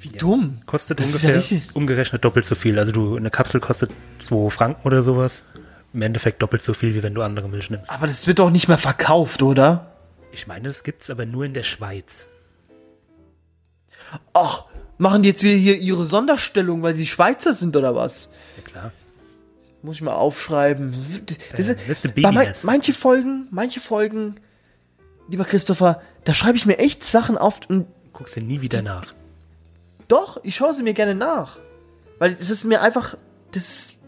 Wie dumm. Kostet Das ja ungefähr richtig- umgerechnet doppelt so viel. Also du, eine Kapsel kostet 2 Franken oder sowas. Im Endeffekt doppelt so viel, wie wenn du andere Milch nimmst. Aber das wird doch nicht mehr verkauft, oder? Ich meine, das gibt's aber nur in der Schweiz. Ach, machen die jetzt wieder hier ihre Sonderstellung, weil sie Schweizer sind oder was? Ja klar. Muss ich mal aufschreiben. Das Äh, ist, bei mein, manche Folgen, manche Folgen, lieber Christopher, da schreibe ich mir echt Sachen auf und Guckst du nie wieder nach. doch, ich schaue sie mir gerne nach. Weil es ist mir einfach, das ist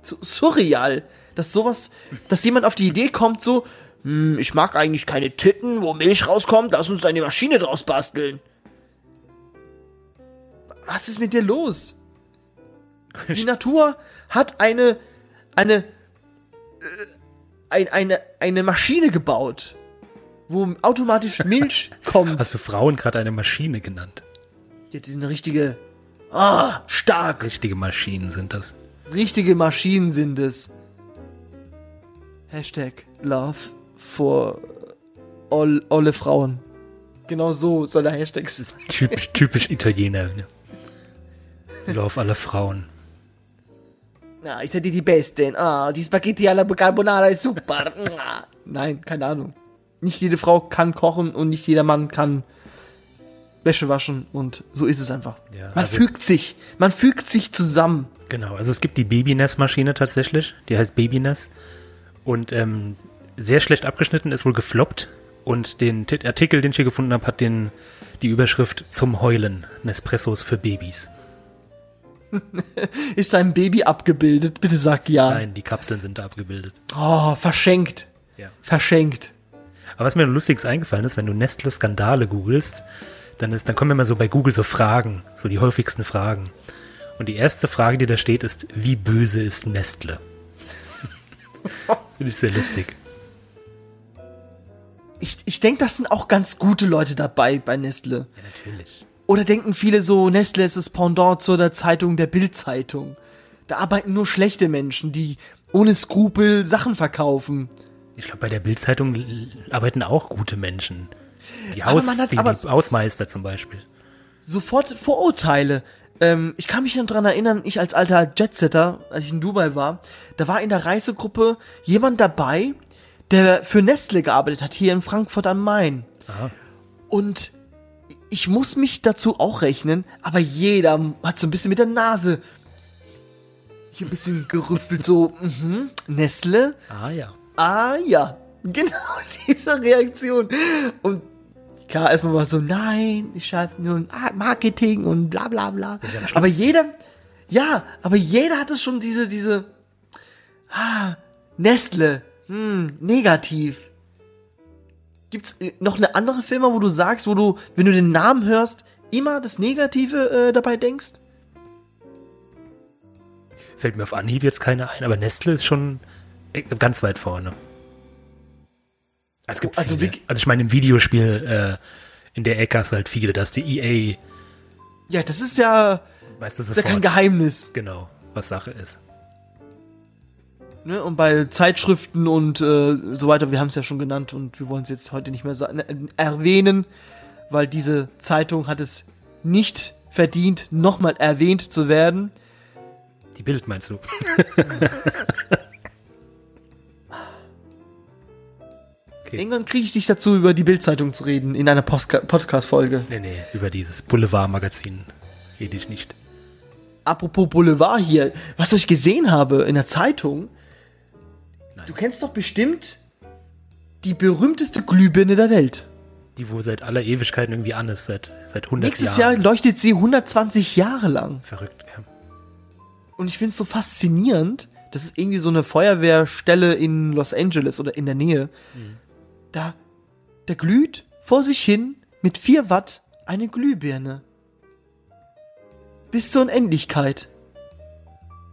so surreal, dass sowas, dass jemand auf die Idee kommt, so, hm, ich mag eigentlich keine Titten, wo Milch rauskommt, lass uns eine Maschine draus basteln. Was ist mit dir los? Die Natur hat eine, eine, äh, ein, eine, eine Maschine gebaut, wo automatisch Milch kommt. Hast du Frauen gerade eine Maschine genannt? Ja, die sind eine richtige, ah, stark. Richtige Maschinen sind das. Richtige Maschinen sind es. Hashtag Love for all, alle Frauen. Genau so soll der Hashtag sein. Typisch, typisch Italiener. Ne? Love alle Frauen. Ja, ich seid ihr die Besten. Ah, die Spaghetti alla Carbonara ist super. Nein, keine Ahnung. Nicht jede Frau kann kochen und nicht jeder Mann kann Wäsche waschen und so ist es einfach. Ja, man also- fügt sich. Man fügt sich zusammen. Genau, also es gibt die Babynest-Maschine tatsächlich, die heißt Babynest und ähm, sehr schlecht abgeschnitten, ist wohl gefloppt und den Artikel, den ich hier gefunden habe, hat den, die Überschrift zum Heulen, Nespressos für Babys. Ist ein Baby abgebildet? Bitte sag ja. Nein, die Kapseln sind da abgebildet. Oh, verschenkt. Ja. Verschenkt. Aber was mir noch lustiges eingefallen ist, wenn du Nestle-Skandale googelst, dann, ist, dann kommen immer so bei Google so Fragen, so die häufigsten Fragen. Und die erste Frage, die da steht, ist, wie böse ist Nestle? Finde ich sehr lustig. Ich, ich denke, das sind auch ganz gute Leute dabei bei Nestle. Ja, natürlich. Oder denken viele so, Nestle ist das Pendant zu der Zeitung der Bild-Zeitung. Da arbeiten nur schlechte Menschen, die ohne Skrupel Sachen verkaufen. Ich glaube, bei der Bildzeitung arbeiten auch gute Menschen. Die, Haus, hat- die, Hausmeister zum Beispiel. Sofort Vorurteile. Ähm, ich kann mich noch dran erinnern, ich als alter Jetsetter, als ich in Dubai war, da war in der Reisegruppe jemand dabei, der für Nestle gearbeitet hat, hier in Frankfurt am Main. Aha. Und ich muss mich dazu auch rechnen, aber jeder hat so ein bisschen mit der Nase hier ein bisschen gerüffelt, so, mhm, Nestle, Ah ja. ah ja, genau diese Reaktion. Und klar, erstmal war so, nein, ich schaffe nur Marketing und bla bla bla. ja Aber jeder, ja, aber jeder hatte schon diese, diese, ah, Nestle, hm, negativ. Gibt's äh, noch eine andere Firma, wo du sagst, wo du, wenn du den Namen hörst, immer das Negative äh, dabei denkst? Fällt mir auf Anhieb jetzt keine ein, aber Nestle ist schon äh, ganz weit vorne. Es gibt Also viele. Also ich meine, im Videospiel, äh, in der Ecke hast halt viele, dass die EA, Ja, das ist ja, weißt du ist ja kein Geheimnis. genau, was Sache ist. Ne? Und bei Zeitschriften und äh, so weiter, wir haben es ja schon genannt und wir wollen es jetzt heute nicht mehr sa- äh, erwähnen, weil diese Zeitung hat es nicht verdient, nochmal erwähnt zu werden. Die Bild meinst du? okay. Irgendwann kriege ich dich dazu, über die Bildzeitung zu reden in einer Podcast-Folge. Nee, nee, über dieses Boulevard-Magazin rede ich nicht. Apropos Boulevard hier, was ich gesehen habe in der Zeitung. Du kennst doch bestimmt die berühmteste Glühbirne der Welt. Die, wo seit aller Ewigkeiten irgendwie an ist, seit, seit 100 Nächstes Jahren. Jahr leuchtet sie 120 Jahre lang. Verrückt, ja. Und ich finde es so faszinierend, das ist irgendwie so eine Feuerwehrstelle in Los Angeles oder in der Nähe. Da, da glüht vor sich hin mit 4 Watt eine Glühbirne. Bis zur Unendlichkeit.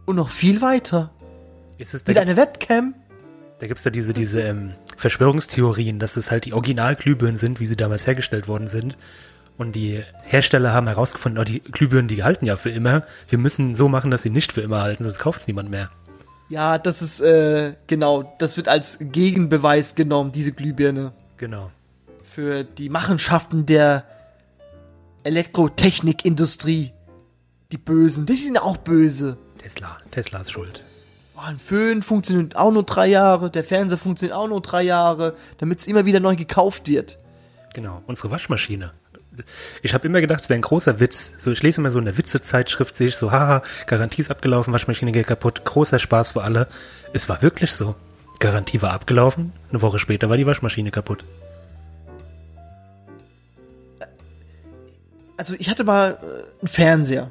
Und noch viel weiter. Ist es, Mit einer Webcam. Da gibt's da diese, diese ähm, Verschwörungstheorien, dass es halt die Originalglühbirnen sind, wie sie damals hergestellt worden sind. Und die Hersteller haben herausgefunden, oh, die Glühbirnen, die halten ja für immer. Wir müssen so machen, dass sie nicht für immer halten, sonst kauft es niemand mehr. Ja, das ist, äh, genau, das wird als Gegenbeweis genommen, diese Glühbirne. Genau. Für die Machenschaften der Elektrotechnikindustrie. Die Bösen, die sind auch böse. Tesla. Tesla ist schuld. Oh, ein Föhn funktioniert auch nur drei Jahre, der Fernseher funktioniert auch nur drei Jahre, damit es immer wieder neu gekauft wird. Genau, unsere Waschmaschine. Ich habe immer gedacht, es wäre ein großer Witz. So, ich lese immer so in der Witzezeitschrift, sehe ich so, haha, Garantie ist abgelaufen, Waschmaschine geht kaputt, großer Spaß für alle. Es war wirklich so. Garantie war abgelaufen, eine Woche später war die Waschmaschine kaputt. Also ich hatte mal äh, einen Fernseher.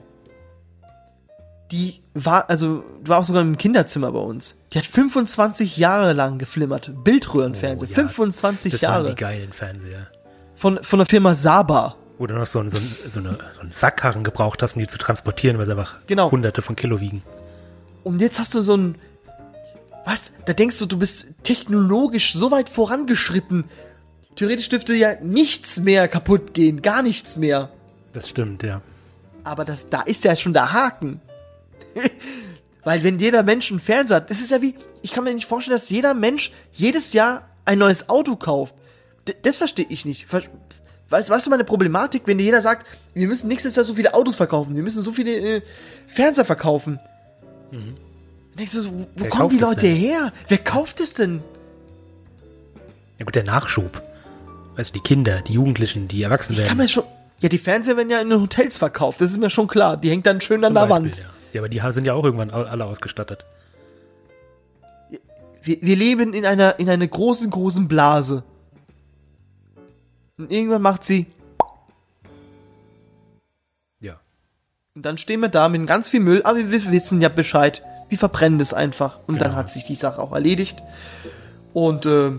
Die war, also war auch sogar im Kinderzimmer bei uns. Die hat 25 Jahre lang geflimmert. Bildröhrenfernseher. Oh, ja. 25 Das waren Jahre. die geilen Fernseher. Von, von der Firma Saba. Wo du noch so, ein, so, ein, so, eine, so einen Sackkarren gebraucht hast, um die zu transportieren, weil sie einfach Genau. hunderte von Kilo wiegen. Und jetzt hast du so ein. Was? Da denkst du, du bist technologisch so weit vorangeschritten. Theoretisch dürfte ja nichts mehr kaputt gehen. Gar nichts mehr. Das stimmt, ja. Aber das, da ist ja schon der Haken. Weil wenn jeder Mensch einen Fernseher hat, das ist ja wie, ich kann mir nicht vorstellen, dass jeder Mensch jedes Jahr ein neues Auto kauft. D das verstehe ich nicht. Ver weißt, weißt du meine Problematik, wenn dir jeder sagt, wir müssen nächstes Jahr so viele Autos verkaufen, wir müssen so viele äh, Fernseher verkaufen. Dann denkst du wo Wer kommen die Leute denn? her? Wer kauft es denn? Ja gut, der Nachschub. Weißt du, die Kinder, die Jugendlichen, die erwachsen Ich kann mir schon. Ja, die Fernseher werden ja in den Hotels verkauft, das ist mir schon klar. Die hängt dann schön an zum der Beispiel, Wand. Ja. Ja, aber die sind ja auch irgendwann alle ausgestattet. Wir, wir leben in einer, in einer großen, großen Blase. Und irgendwann macht sie. Ja. Und dann stehen wir da mit ganz viel Müll, aber wir wissen ja Bescheid. Wir verbrennen das einfach. Und dann Genau. hat sich die Sache auch erledigt. Und, äh,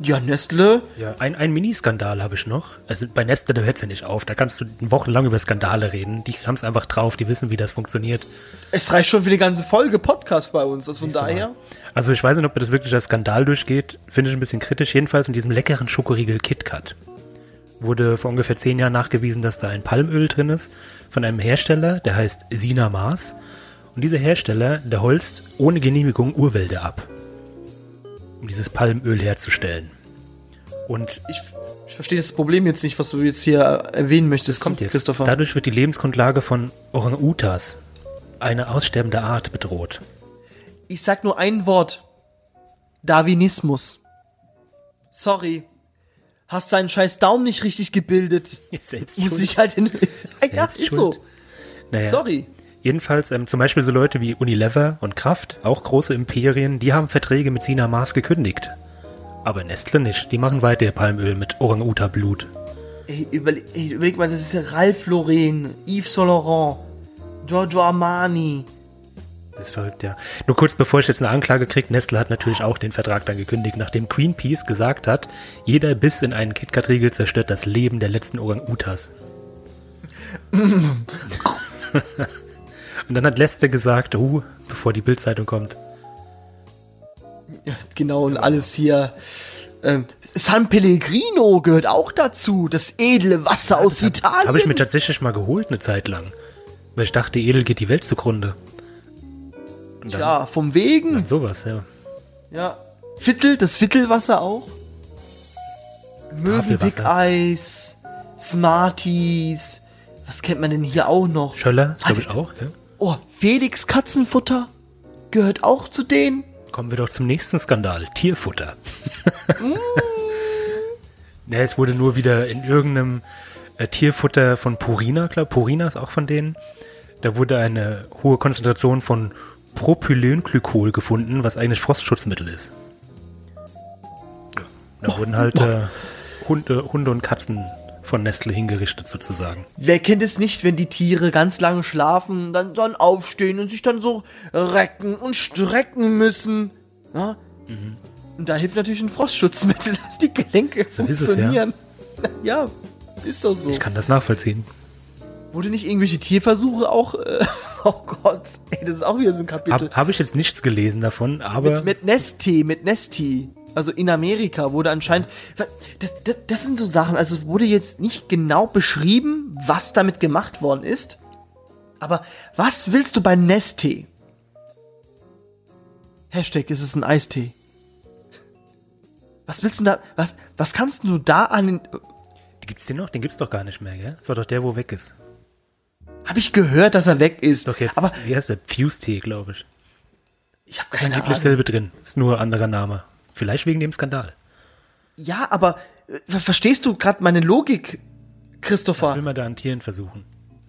ja, Nestle. Ja, ein, ein Miniskandal habe ich noch. Also bei Nestle, da hört es ja nicht auf. Da kannst du wochenlang über Skandale reden. Die haben es einfach drauf, die wissen, wie das funktioniert. Es reicht schon für die ganze Folge Podcast bei uns. Also von Siehst daher. Also ich weiß nicht, ob mir das wirklich als Skandal durchgeht. Finde ich ein bisschen kritisch. Jedenfalls in diesem leckeren Schokoriegel KitKat wurde vor ungefähr zehn Jahren nachgewiesen, dass da ein Palmöl drin ist von einem Hersteller, der heißt Sina Mars. Und dieser Hersteller, der holzt ohne Genehmigung Urwälder ab, um dieses Palmöl herzustellen. Und Ich, ich verstehe das Problem jetzt nicht, was du jetzt hier erwähnen möchtest, kommt jetzt. Christopher. Dadurch wird die Lebensgrundlage von Orang-Utas, eine aussterbende Art, bedroht. Ich sag nur ein Wort. Darwinismus. Sorry. Hast deinen scheiß Daumen nicht richtig gebildet. Selbst Muss ich halt in. ja, ist so. Naja. Sorry. Jedenfalls ähm, zum Beispiel so Leute wie Unilever und Kraft, auch große Imperien, die haben Verträge mit Sina Mars gekündigt. Aber Nestle nicht. Die machen weiter ihr Palmöl mit Orang-Uta-Blut. Ey, überleg, ey, überleg mal, das ist ja Ralph Lauren, Yves Saint Laurent, Giorgio Armani. Das ist verrückt, ja. Nur kurz bevor ich jetzt eine Anklage kriege, Nestle hat natürlich auch den Vertrag dann gekündigt, nachdem Greenpeace gesagt hat, jeder Biss in einen KitKat-Riegel zerstört das Leben der letzten Orang-Utas. Und dann hat Lester gesagt, uh, bevor die Bildzeitung kommt, Ja, genau, und alles hier Ähm, San Pellegrino gehört auch dazu. Das edle Wasser aus Italien. Habe ich mir tatsächlich mal geholt eine Zeit lang. Weil ich dachte, edel geht die Welt zugrunde. Und dann, ja, vom Wegen. dann sowas, ja. Ja. Viertel, das Viertelwasser auch. Möwenpick-Eis, Smarties. Was kennt man denn hier auch noch? Schöller, glaube ich auch, ja. Oh, Felix Katzenfutter gehört auch zu denen. Kommen wir doch zum nächsten Skandal. Tierfutter. ja, es wurde nur wieder in irgendeinem äh, Tierfutter von Purina, glaube Purina ist auch von denen. Da wurde eine hohe Konzentration von Propylenglykol gefunden, was eigentlich Frostschutzmittel ist. Da wurden halt äh, Hunde, Hunde und Katzen von Nestle hingerichtet sozusagen. Wer kennt es nicht, wenn die Tiere ganz lange schlafen, dann, dann aufstehen und sich dann so recken und strecken müssen? Ja? Mhm. Und da hilft natürlich ein Frostschutzmittel, dass die Gelenke So ist es, ja. funktionieren. ja. ist doch so. Ich kann das nachvollziehen. Wurde nicht irgendwelche Tierversuche auch. Äh, oh Gott, ey, das ist auch wieder so ein Kapitel. Habe hab ich jetzt nichts gelesen davon, aber mit, mit Nesti, mit Nesti. Also in Amerika wurde anscheinend. Das, das, das sind so Sachen, also es wurde jetzt nicht genau beschrieben, was damit gemacht worden ist. Aber was willst du bei Nesti? Hashtag, es ist ein Eistee. Was willst du da, was, was kannst du da an den, gibt's den noch? Den gibt's doch gar nicht mehr, gell? Das war doch der, wo weg ist. hab ich gehört, dass er weg ist. Ist doch jetzt, aber wie heißt der? Fuse-Tee, glaube ich. ich habe Ist keine angeblich Ahnung. selbe drin. Ist nur anderer Name. Vielleicht wegen dem Skandal. Ja, aber äh, verstehst du gerade meine Logik, Christopher? Was will man da an Tieren versuchen?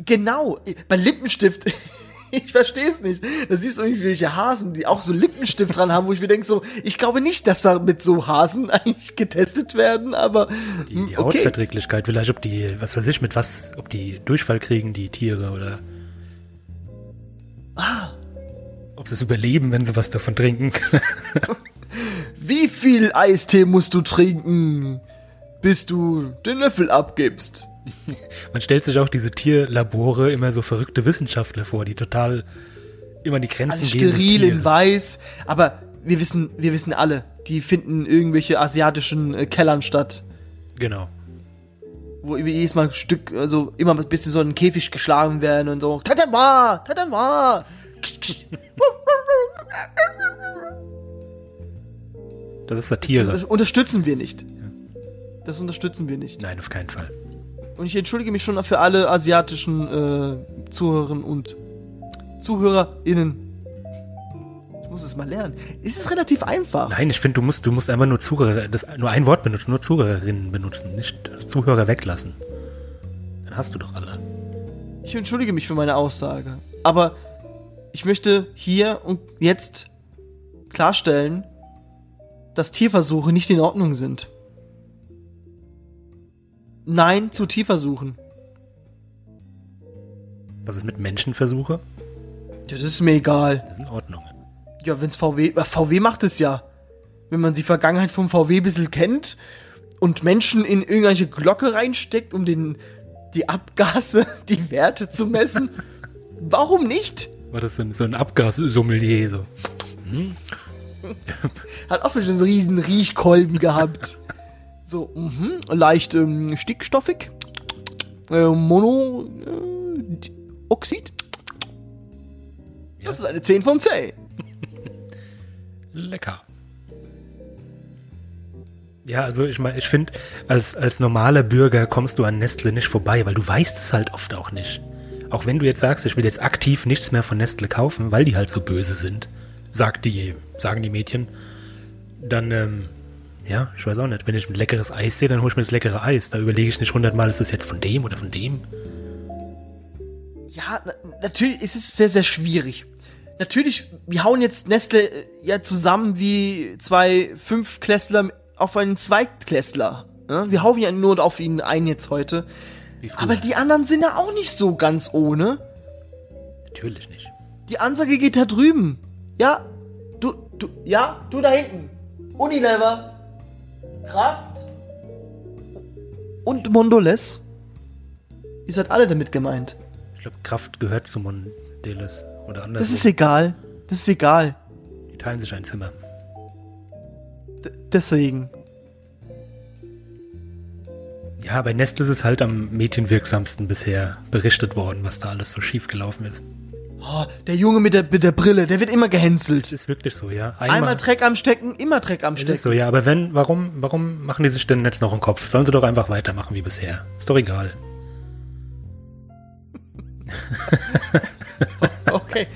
Genau, bei Lippenstift. Ich verstehe es nicht. Da siehst du irgendwelche Hasen, die auch so Lippenstift dran haben, wo ich mir denke, so, ich glaube nicht, dass da mit so Hasen eigentlich getestet werden, aber Die, hm, die okay. Hautverträglichkeit, vielleicht ob die, was weiß ich, mit was, ob die Durchfall kriegen, die Tiere, oder Ah. ob sie es überleben, wenn sie was davon trinken. Wie viel Eistee musst du trinken, bis du den Löffel abgibst? Man stellt sich auch diese Tierlabore immer so verrückte Wissenschaftler vor, die total immer die Grenzen Alles gehen steril in weiß, aber wir wissen, wir wissen alle, die finden irgendwelche asiatischen äh, Kellern statt. Genau. wo jedes Mal ein Stück, also immer bis sie so in einen Käfig geschlagen werden und so. Tatama! Tatama! Das ist Satire. Das unterstützen wir nicht. Das unterstützen wir nicht. Nein, auf keinen Fall. Und ich entschuldige mich schon für alle asiatischen äh, Zuhörerinnen und ZuhörerInnen. Ich muss es mal lernen. Es ist relativ einfach. Nein, ich finde, du musst, du musst einfach nur Zuhörer, das, nur ein Wort benutzen, nur Zuhörerinnen benutzen, nicht Zuhörer weglassen. Dann hast du doch alle. Ich entschuldige mich für meine Aussage. Aber ich möchte hier und jetzt klarstellen, dass Tierversuche nicht in Ordnung sind. Nein zu Tierversuchen. Was ist mit Menschenversuche? Ja, das ist mir egal. Das ist in Ordnung. Ja, wenn's VW, äh, VW macht es ja. Wenn man die Vergangenheit vom VW ein bisschen kennt und Menschen in irgendwelche Glocke reinsteckt, um den, die Abgase, die Werte zu messen. Warum nicht? War das so ein, so ein Abgassommelier, so. Hat auch schon so riesen Riechkolben gehabt. So, mhm, leicht ähm, stickstoffig. Äh, Mono äh. Das ist eine 10 von 10. Lecker. Ja, also ich meine, ich finde, als, als normaler Bürger kommst du an Nestle nicht vorbei, weil du weißt es halt oft auch nicht. Auch wenn du jetzt sagst, ich will jetzt aktiv nichts mehr von Nestle kaufen, weil die halt so böse sind, sagt die, sagen die Mädchen, dann, ähm, ja, ich weiß auch nicht, wenn ich ein leckeres Eis sehe, dann hole ich mir das leckere Eis. Da überlege ich nicht hundertmal, ist das jetzt von dem oder von dem? Ja, na, natürlich ist es sehr, sehr schwierig. Natürlich, wir hauen jetzt Nestle äh, ja zusammen wie zwei Fünfklässler auf einen Zweitklässler. Ja? Wir hauen ja nur auf ihn ein jetzt heute. Aber die anderen sind ja auch nicht so ganz ohne. Natürlich nicht. Die Ansage geht da drüben. Ja, du, ja, du da hinten. Unilever. Kraft. Und Mondoles. Ihr seid alle damit gemeint. Ich glaube, Kraft gehört zu Mondeles oder anders. Das ist egal. Das ist egal. die teilen sich ein Zimmer. D deswegen. Ja, bei Nestle ist es halt am medienwirksamsten bisher berichtet worden, was da alles so schief gelaufen ist. Oh, der Junge mit der, mit der Brille, der wird immer gehänselt. Es ist wirklich so, ja. Einmal, Dreck am Stecken, immer Dreck am Stecken. ist so, ja. Aber wenn, warum, warum machen die sich denn jetzt noch einen Kopf? Sollen sie doch einfach weitermachen wie bisher. Ist doch egal. Okay.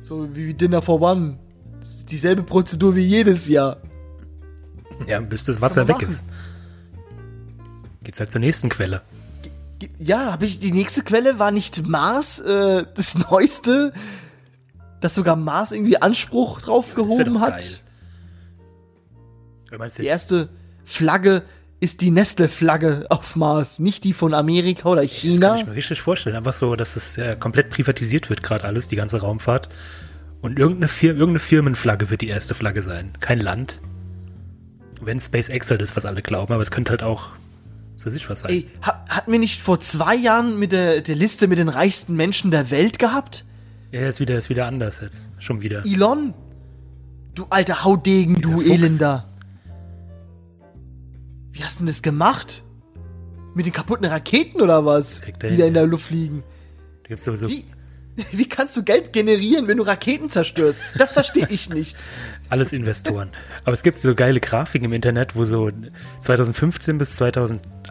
So wie Dinner for One. Das ist dieselbe Prozedur wie jedes Jahr. Ja, bis das Wasser weg ist. Geht's halt zur nächsten Quelle. Ja, habe ich die nächste Quelle war nicht Mars äh, das neueste, dass sogar Mars irgendwie Anspruch drauf gehoben hat. Die erste Flagge ist die Nestle-Flagge auf Mars, nicht die von Amerika oder das kann China. ich mir richtig vorstellen. Einfach so, dass es äh, komplett privatisiert wird, gerade alles, die ganze Raumfahrt. Und irgendeine, Fir irgendeine Firmenflagge wird die erste Flagge sein. Kein Land. Wenn SpaceX halt ist, was alle glauben, aber es könnte halt auch so sich was sein. Ey, ha, hatten wir nicht vor zwei Jahren mit der, der Liste mit den reichsten Menschen der Welt gehabt? Ja, ist wieder, ist wieder anders jetzt. Schon wieder. Elon? Du alter Haudegen, Dieser du Fuchs. Elender. Wie hast du denn das gemacht? Mit den kaputten Raketen oder was? Die hin, da in der Luft fliegen. Da gibt's sowieso Wie, wie kannst du Geld generieren, wenn du Raketen zerstörst? Das verstehe ich nicht. alles Investoren. Aber es gibt so geile Grafiken im Internet, wo so 2015 bis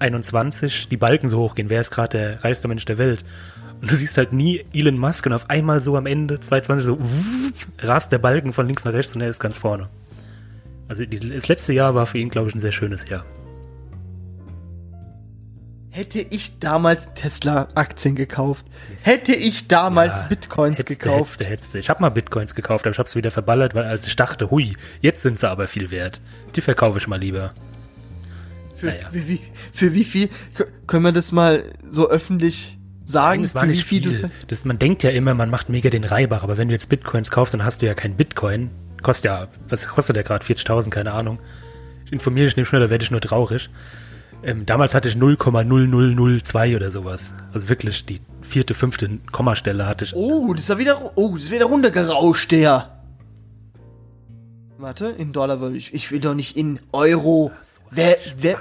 2021 die Balken so hochgehen. Wer ist gerade der reichste Mensch der Welt? Und du siehst halt nie Elon Musk und auf einmal so am Ende 2020 so wuff, rast der Balken von links nach rechts und er ist ganz vorne. Also das letzte Jahr war für ihn, glaube ich, ein sehr schönes Jahr. Hätte ich damals Tesla-Aktien gekauft, hätte ich damals Ja, Bitcoins hetzte, gekauft. Hetzte, hetzte. Ich habe mal Bitcoins gekauft, aber ich habe sie wieder verballert, weil als ich dachte, hui, jetzt sind sie aber viel wert. Die verkaufe ich mal lieber. Für, Naja. wie, wie, für wie viel? Können wir das mal so öffentlich sagen? Es war nicht viel. du- Das, man denkt ja immer, man macht mega den Reibach, aber wenn du jetzt Bitcoins kaufst, dann hast du ja kein Bitcoin. Kostet ja, was kostet der gerade? 40.000, keine Ahnung. Ich informiere dich nicht schneller, werde ich nur traurig. Ähm, damals hatte ich 0,0002 oder sowas. Also wirklich die vierte, fünfte Kommastelle hatte ich. Oh, das ist ja wieder, oh, das ist wieder runtergerauscht, der. Warte, in Dollar will ich, ich will doch nicht in Euro. so wer, wer,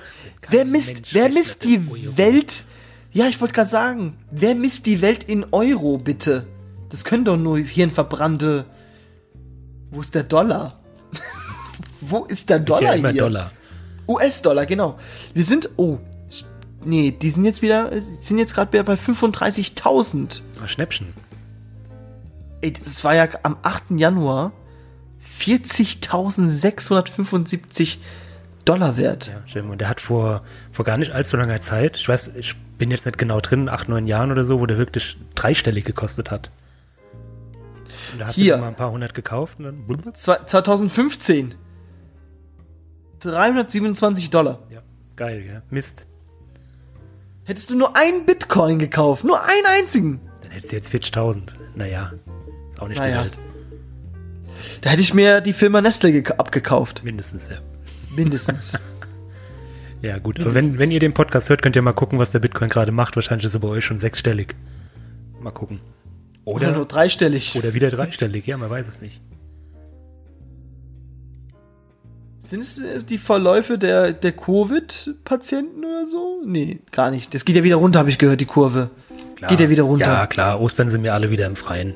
wer misst, Mensch wer misst die Euro. Welt? Ja, ich wollte gerade sagen, wer misst die Welt in Euro, bitte? Das können doch nur hirnverbrannte. Wo ist der Dollar? Wo ist der Dollar ja hier? Dollar. US-Dollar, genau. Wir sind, oh, nee, die sind jetzt wieder, sind jetzt gerade wieder bei 35.000. Ah, Schnäppchen. Ey, das war ja am 8. Januar 40.675 Dollar wert. Ja, stimmt. Und der hat vor, vor gar nicht allzu langer Zeit, ich weiß, ich bin jetzt nicht genau drin, acht, neun Jahren oder so, wo der wirklich dreistellig gekostet hat. Und da hast Hier. du mal ein paar hundert gekauft und dann blub, Zwei- 2015 327 Dollar. ja, geil, ja. Mist. Hättest du nur einen Bitcoin gekauft, nur einen einzigen, Dann hättest du jetzt 40.000. Naja, ist auch nicht Naja. die Welt. Da hätte ich mir die Firma Nestle gek- abgekauft. Mindestens, ja. Mindestens. Ja, gut. Aber wenn, wenn ihr den Podcast hört, könnt ihr mal gucken, was der Bitcoin gerade macht. Wahrscheinlich ist er bei euch schon sechsstellig. Mal gucken. Oder Oder, nur dreistellig. oder wieder dreistellig, ja, man weiß es nicht. Sind es äh, die Verläufe der, der Covid-Patienten oder so? Nee, gar nicht. Das geht ja wieder runter, habe ich gehört, die Kurve. Klar. Geht ja wieder runter. Ja, klar. Ostern sind wir alle wieder im Freien.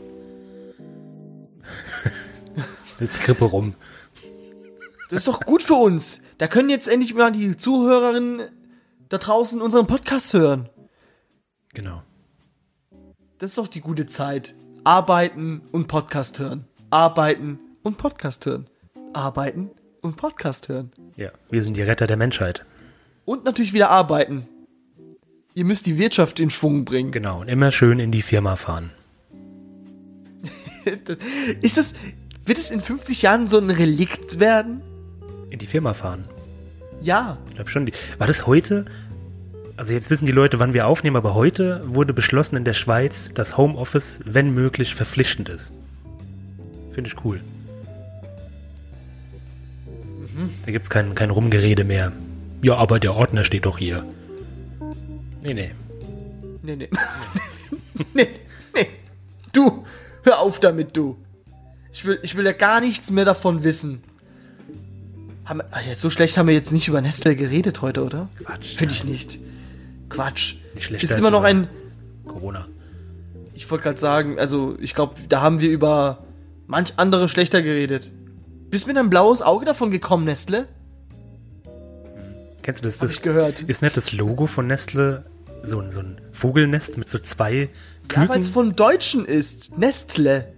Ist die Grippe rum. Das ist doch gut für uns. Da können jetzt endlich mal die Zuhörerinnen da draußen unseren Podcast hören. Genau. Das ist doch die gute Zeit. Arbeiten und Podcast hören. Arbeiten und Podcast hören. Arbeiten und Podcast hören. Ja, wir sind die Retter der Menschheit. Und natürlich wieder arbeiten. Ihr müsst die Wirtschaft in Schwung bringen. Genau. Und immer schön in die Firma fahren. Ist das, wird es in 50 Jahren so ein Relikt werden? In die Firma fahren. Ja. Ich glaube schon. War das heute? Also jetzt wissen die Leute, wann wir aufnehmen, aber heute wurde beschlossen in der Schweiz, dass Homeoffice, wenn möglich, verpflichtend ist. Finde ich cool. Da gibt es kein, kein Rumgerede mehr. Ja, aber der Ordner steht doch hier. Nee, nee. Nee, nee. nee, nee. Du, hör auf damit, du. Ich will, ich will ja gar nichts mehr davon wissen. Haben, ja, so schlecht haben wir jetzt nicht über Nestle geredet heute, oder? Quatsch. Finde ich nicht. Quatsch. Nicht schlechter ist immer noch ein. Corona. Ich wollte gerade sagen, also ich glaube, da haben wir über manch andere schlechter geredet. Bist mit ein blaues Auge davon gekommen, Nestle? Kennst du das? Hab das ich gehört. Ist nicht das Logo von Nestle so ein, so ein Vogelnest mit so zwei Ja, weil es Küken? von Deutschen ist. Nestle.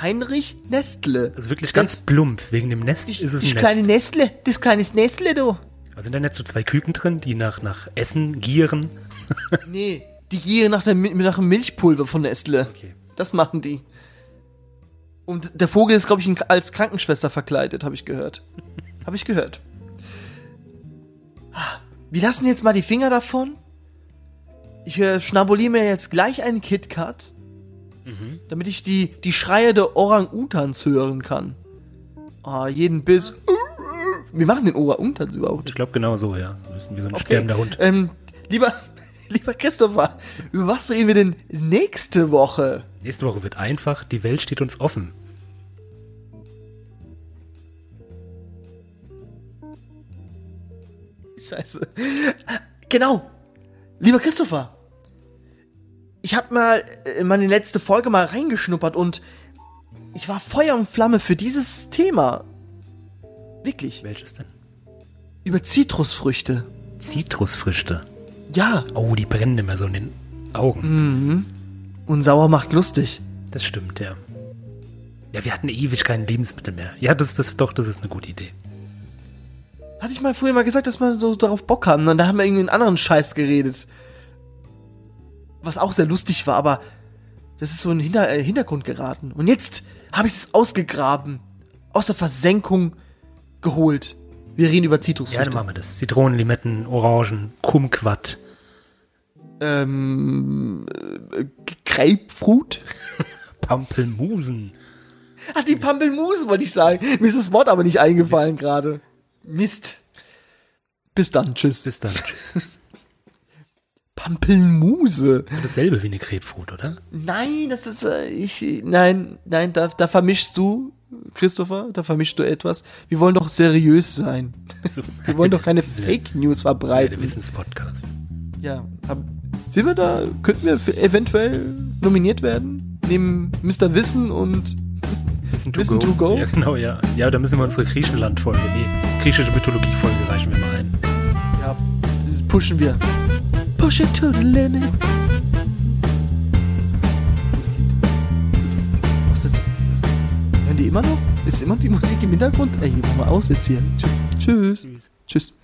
Heinrich Nestle. also wirklich ganz plump. Wegen dem Nest ist es das ein kleine Nest. Nestle. Das kleine Nestle, du. Also sind da nicht so zwei Küken drin, die nach, nach Essen gieren? Nee, die gieren nach, der, nach dem Milchpulver von Nestle. Okay. Das machen die. Und der Vogel ist, glaube ich, als Krankenschwester verkleidet, habe ich gehört. habe ich gehört. Ah, Wir lassen jetzt mal die Finger davon. Ich äh, schnabuliere mir jetzt gleich einen KitKat, damit ich die, die Schreie der Orang-Utans hören kann. Ah, jeden Biss. Wir machen den Orang-Utans überhaupt. Ich glaube genau so, ja. Wir müssen wie so ein Okay. sterbender Hund. Ähm, lieber, lieber Christopher, über was reden wir denn nächste Woche? Nächste Woche wird einfach, die Welt steht uns offen. Scheiße. Genau. Lieber Christopher, ich habe mal in meine letzte Folge mal reingeschnuppert und ich war Feuer und Flamme für dieses Thema. Wirklich. Welches denn? Über Zitrusfrüchte. Zitrusfrüchte. Ja, Oh, die brennen immer so in den Augen. und sauer macht lustig. Das stimmt, ja. Ja, wir hatten ewig kein Lebensmittel mehr. Ja, das, das doch, das ist eine gute Idee. Hatte ich mal früher mal gesagt, dass man so darauf Bock haben. Und dann haben wir irgendwie einen anderen Scheiß geredet. Was auch sehr lustig war, aber das ist so in den Hinter äh, Hintergrund geraten. Und jetzt habe ich es ausgegraben. Aus der Versenkung geholt. Wir reden über Ja, dann Zitrusfrüchte. machen wir das. Zitronen, Limetten, Orangen, Kumquat, ähm, äh, Grapefruit? Pampelmusen. Ach, die Pampelmuse wollte ich sagen. Mir ist das Wort aber nicht eingefallen gerade. Mist. Bis dann, tschüss. Bis dann, tschüss. Pampelmuse. Das ist dasselbe wie eine Grapefruit, oder? Nein, das ist, äh, ich, nein, nein, da, da vermischst du, Christopher, da vermischst du etwas. Wir wollen doch seriös sein. So. Wir wollen doch keine Fake News ja der verbreiten. Wissenspodcast. Ja, hab, sind wir da, könnten wir eventuell nominiert werden? Neben Mr. Wissen und, Wissen Wissen to go? Ja, genau, ja. Ja, da müssen wir unsere Griechenland-Folge, nee, griechische Mythologie-Folge reichen wir mal ein. ja, pushen wir. Push it to the limit. Was ist das? Hören die immer noch? Ist immer die Musik im Hintergrund? Ey, mach mal aus jetzt hier. Tschüss. Tschüss. Tschüss.